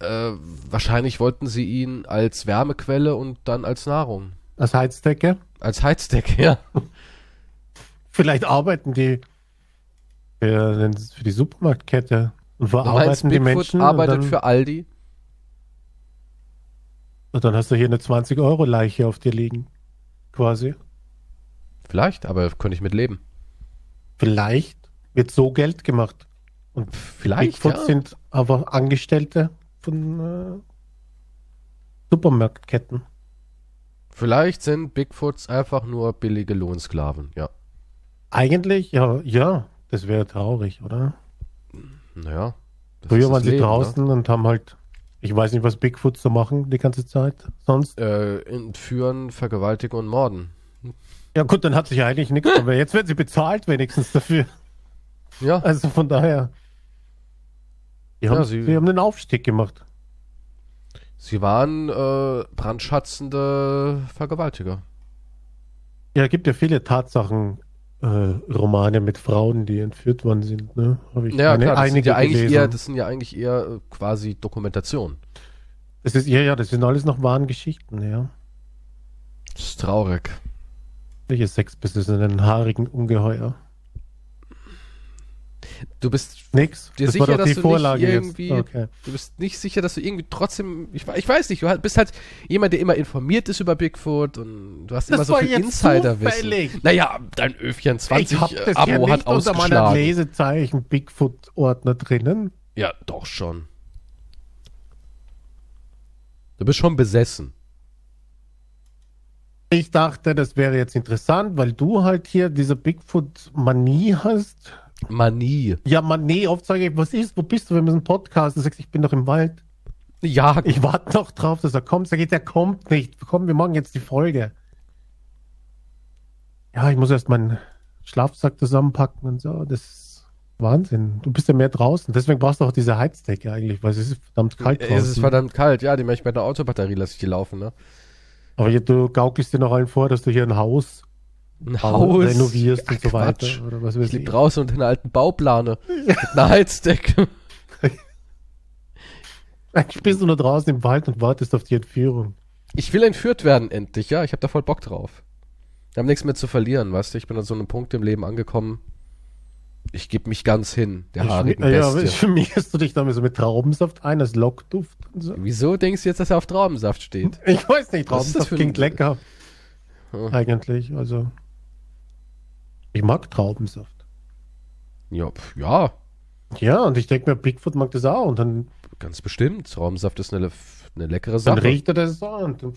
äh, wahrscheinlich wollten sie ihn als Wärmequelle und dann als Nahrung. Als Heizdecke? Als Heizdecke, ja. Vielleicht arbeiten die für, für die Supermarktkette und Du meinst, verarbeiten die Bigfoot Menschen. arbeitet für Aldi? und dann hast du hier eine 20-Euro-Leiche auf dir liegen. Quasi. Vielleicht, aber könnte ich mit leben. Vielleicht wird so Geld gemacht. Und Vielleicht, Bigfoot ja. sind aber Angestellte von äh, Supermarktketten. Vielleicht sind Bigfoots einfach nur billige Lohnsklaven, ja. Eigentlich, ja, ja, das wäre traurig, oder? Naja. Früher waren sie Leben, ne? draußen und haben halt, ich weiß nicht, was Bigfoot so machen die ganze Zeit. Sonst. Ne? Äh, entführen, vergewaltigen und morden. Ja gut, dann hat sich ja eigentlich nichts, aber jetzt werden sie bezahlt wenigstens dafür. Ja, Also von daher. Die haben, Ja, sie- sie, haben einen Aufstieg gemacht. Sie waren äh, brandschatzende Vergewaltiger. Ja, gibt ja viele Tatsachen, äh, Romane mit Frauen, die entführt worden sind, ne? Habe ich Ja, klar, das sind einige ja eigentlich gelesen. eher, das sind ja eigentlich eher äh, quasi Dokumentationen. das ist, ja, ja, das sind alles noch wahren Geschichten, ja. Das ist traurig. Welche Sexbiss ist ein haarigen Ungeheuer? Du bist Nix. Dir das sicher, war doch dass die du Vorlage nicht jetzt. irgendwie, Okay. du bist nicht sicher, dass du irgendwie trotzdem, ich, ich weiß nicht, du bist halt jemand, der immer informiert ist über Bigfoot und du hast immer Das so war viel Insiderwissen. Naja, dein Ö24 Ich habe das Abo ja nicht hat unter meiner ausgeschlagen. Lesezeichen Bigfoot-Ordner drinnen. Ja, doch schon. Du bist schon besessen. Ich dachte, das wäre jetzt interessant, weil du halt hier diese Bigfoot-Manie hast. Manie. Ja, Manie, oft sage ich, was ist, wo bist du, wir müssen Podcast. Du sagst, ich bin doch im Wald. Ja, Ich warte noch drauf, dass er kommt. Sag ich, der kommt nicht. Komm, wir machen jetzt die Folge. Ja, ich muss erst meinen Schlafsack zusammenpacken und so. Das ist Wahnsinn. Du bist ja mehr draußen. Deswegen brauchst du auch diese Heizdecke eigentlich, weil es ist verdammt kalt es draußen. ist verdammt kalt. Ja, die mache ich bei der Autobatterie, lasse ich die laufen, ne? Aber du gaukelst dir noch allen vor, dass du hier ein Haus Ein Haus renovierst und so Quatsch. weiter. Oder was weiß Ich draußen unter einer alten Bauplane. Mit einer Heizdecke. Eigentlich bist du nur draußen im Wald und wartest auf die Entführung. Ich will entführt werden, endlich, ja. Ich habe da voll Bock drauf. Ich habe nichts mehr zu verlieren, weißt du. Ich bin an so einem Punkt im Leben angekommen. Ich gebe mich ganz hin, der Ich, haarigen ja, Bestie. schmierst du dich damit so mit Traubensaft ein, als Lockduft und so? Wieso denkst du jetzt, dass er auf Traubensaft steht? Ich weiß nicht, Traubensaft klingt lecker. Hm. Eigentlich, also. Ich mag Traubensaft. Ja, pf, ja, Ja, und ich denke mir, Bigfoot mag das auch. Und dann, ganz bestimmt. Traubensaft ist eine, le- eine leckere dann Sache. riecht er das auch. Und dann,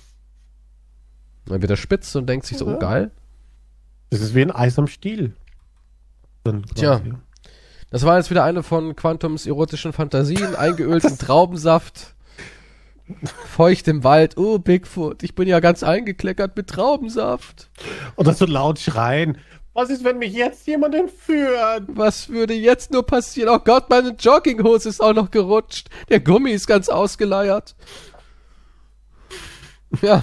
Dann wird er spitz und denkt sich so, Ja. oh geil. das ist wie ein Eis am Stiel. Dann Tja. quasi. Das war jetzt wieder eine von Quantums erotischen Fantasien, eingeölt in Traubensaft. Feucht im Wald. Oh, Bigfoot, ich bin ja ganz eingekleckert mit Traubensaft. Oder so laut schreien. Was ist, wenn mich jetzt jemand entführt? Was würde jetzt nur passieren? Oh Gott, meine Jogginghose ist auch noch gerutscht. Der Gummi ist ganz ausgeleiert. Ja.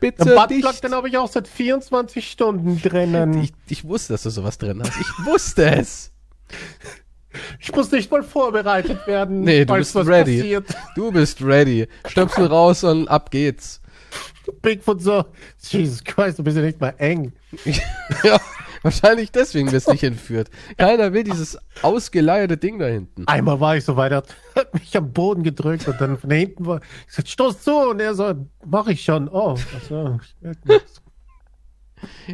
Bitte Der nicht. den habe ich auch seit 24 Stunden drinnen. Ich, ich wusste, dass du sowas drin hast. Ich wusste es. Ich muss nicht mal vorbereitet werden, Nee, du bist was ready. passiert. Du bist ready. Stöpsel raus und ab geht's. Bigfoot so, Jesus Christ, du bist ja nicht mal eng. ja, wahrscheinlich deswegen wirst du nicht entführt. Keiner will dieses ausgeleierte Ding da hinten. Einmal war ich so weit, er hat- mich am Boden gedrückt und dann von hinten war, ich gesagt, stoß zu und er so, mach ich schon. Oh, achso, ich merk nichts.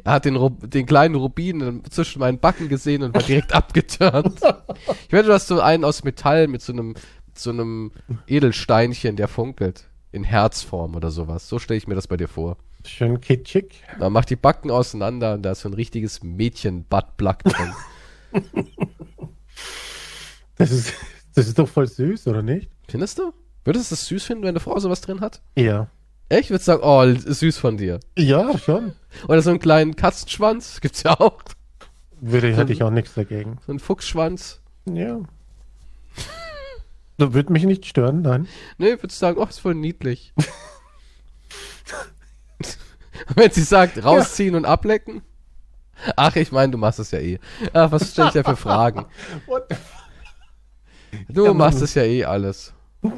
Er hat den, den kleinen Rubin zwischen meinen Backen gesehen und war direkt abgeturnt. Ich wette, du hast so einen aus Metall mit so einem, mit so einem Edelsteinchen, der funkelt. In Herzform oder sowas. So stelle ich mir das bei dir vor. Schön kitschig. Man macht die Backen auseinander und da ist so ein richtiges Mädchen-Buttplug drin. Das ist, das ist doch voll süß, oder nicht? Findest du? Würdest du es süß finden, wenn eine Frau sowas drin hat? Ja. Echt? Würdest du sagen, oh, ist süß von dir. Ja, schon. Oder so einen kleinen Katzenschwanz, gibt's ja auch. Würde, hätte ich auch nichts dagegen. So einen Fuchsschwanz. Ja. Das würde mich nicht stören, nein. Nee, würdest du sagen, oh, ist voll niedlich. Wenn sie sagt, rausziehen und ablecken? Ach, ich meine, du machst es ja eh. Ach, was stell ich da für Fragen? Du Ja, machst es ja eh alles.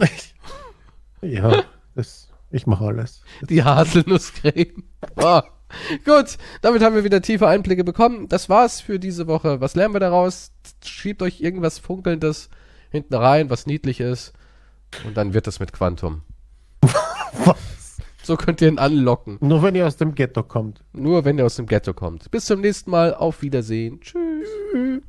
Ja, das, ich mache alles. Die Haselnusscreme. Oh. Gut, damit haben wir wieder tiefe Einblicke bekommen. Das war's für diese Woche. Was lernen wir daraus? Schiebt euch irgendwas Funkelndes hinten rein, was niedlich ist. Und dann wird es mit Quantum. Was? So könnt ihr ihn anlocken. Nur wenn ihr aus dem Ghetto kommt. Nur wenn ihr aus dem Ghetto kommt. Bis zum nächsten Mal. Auf Wiedersehen. Tschüss.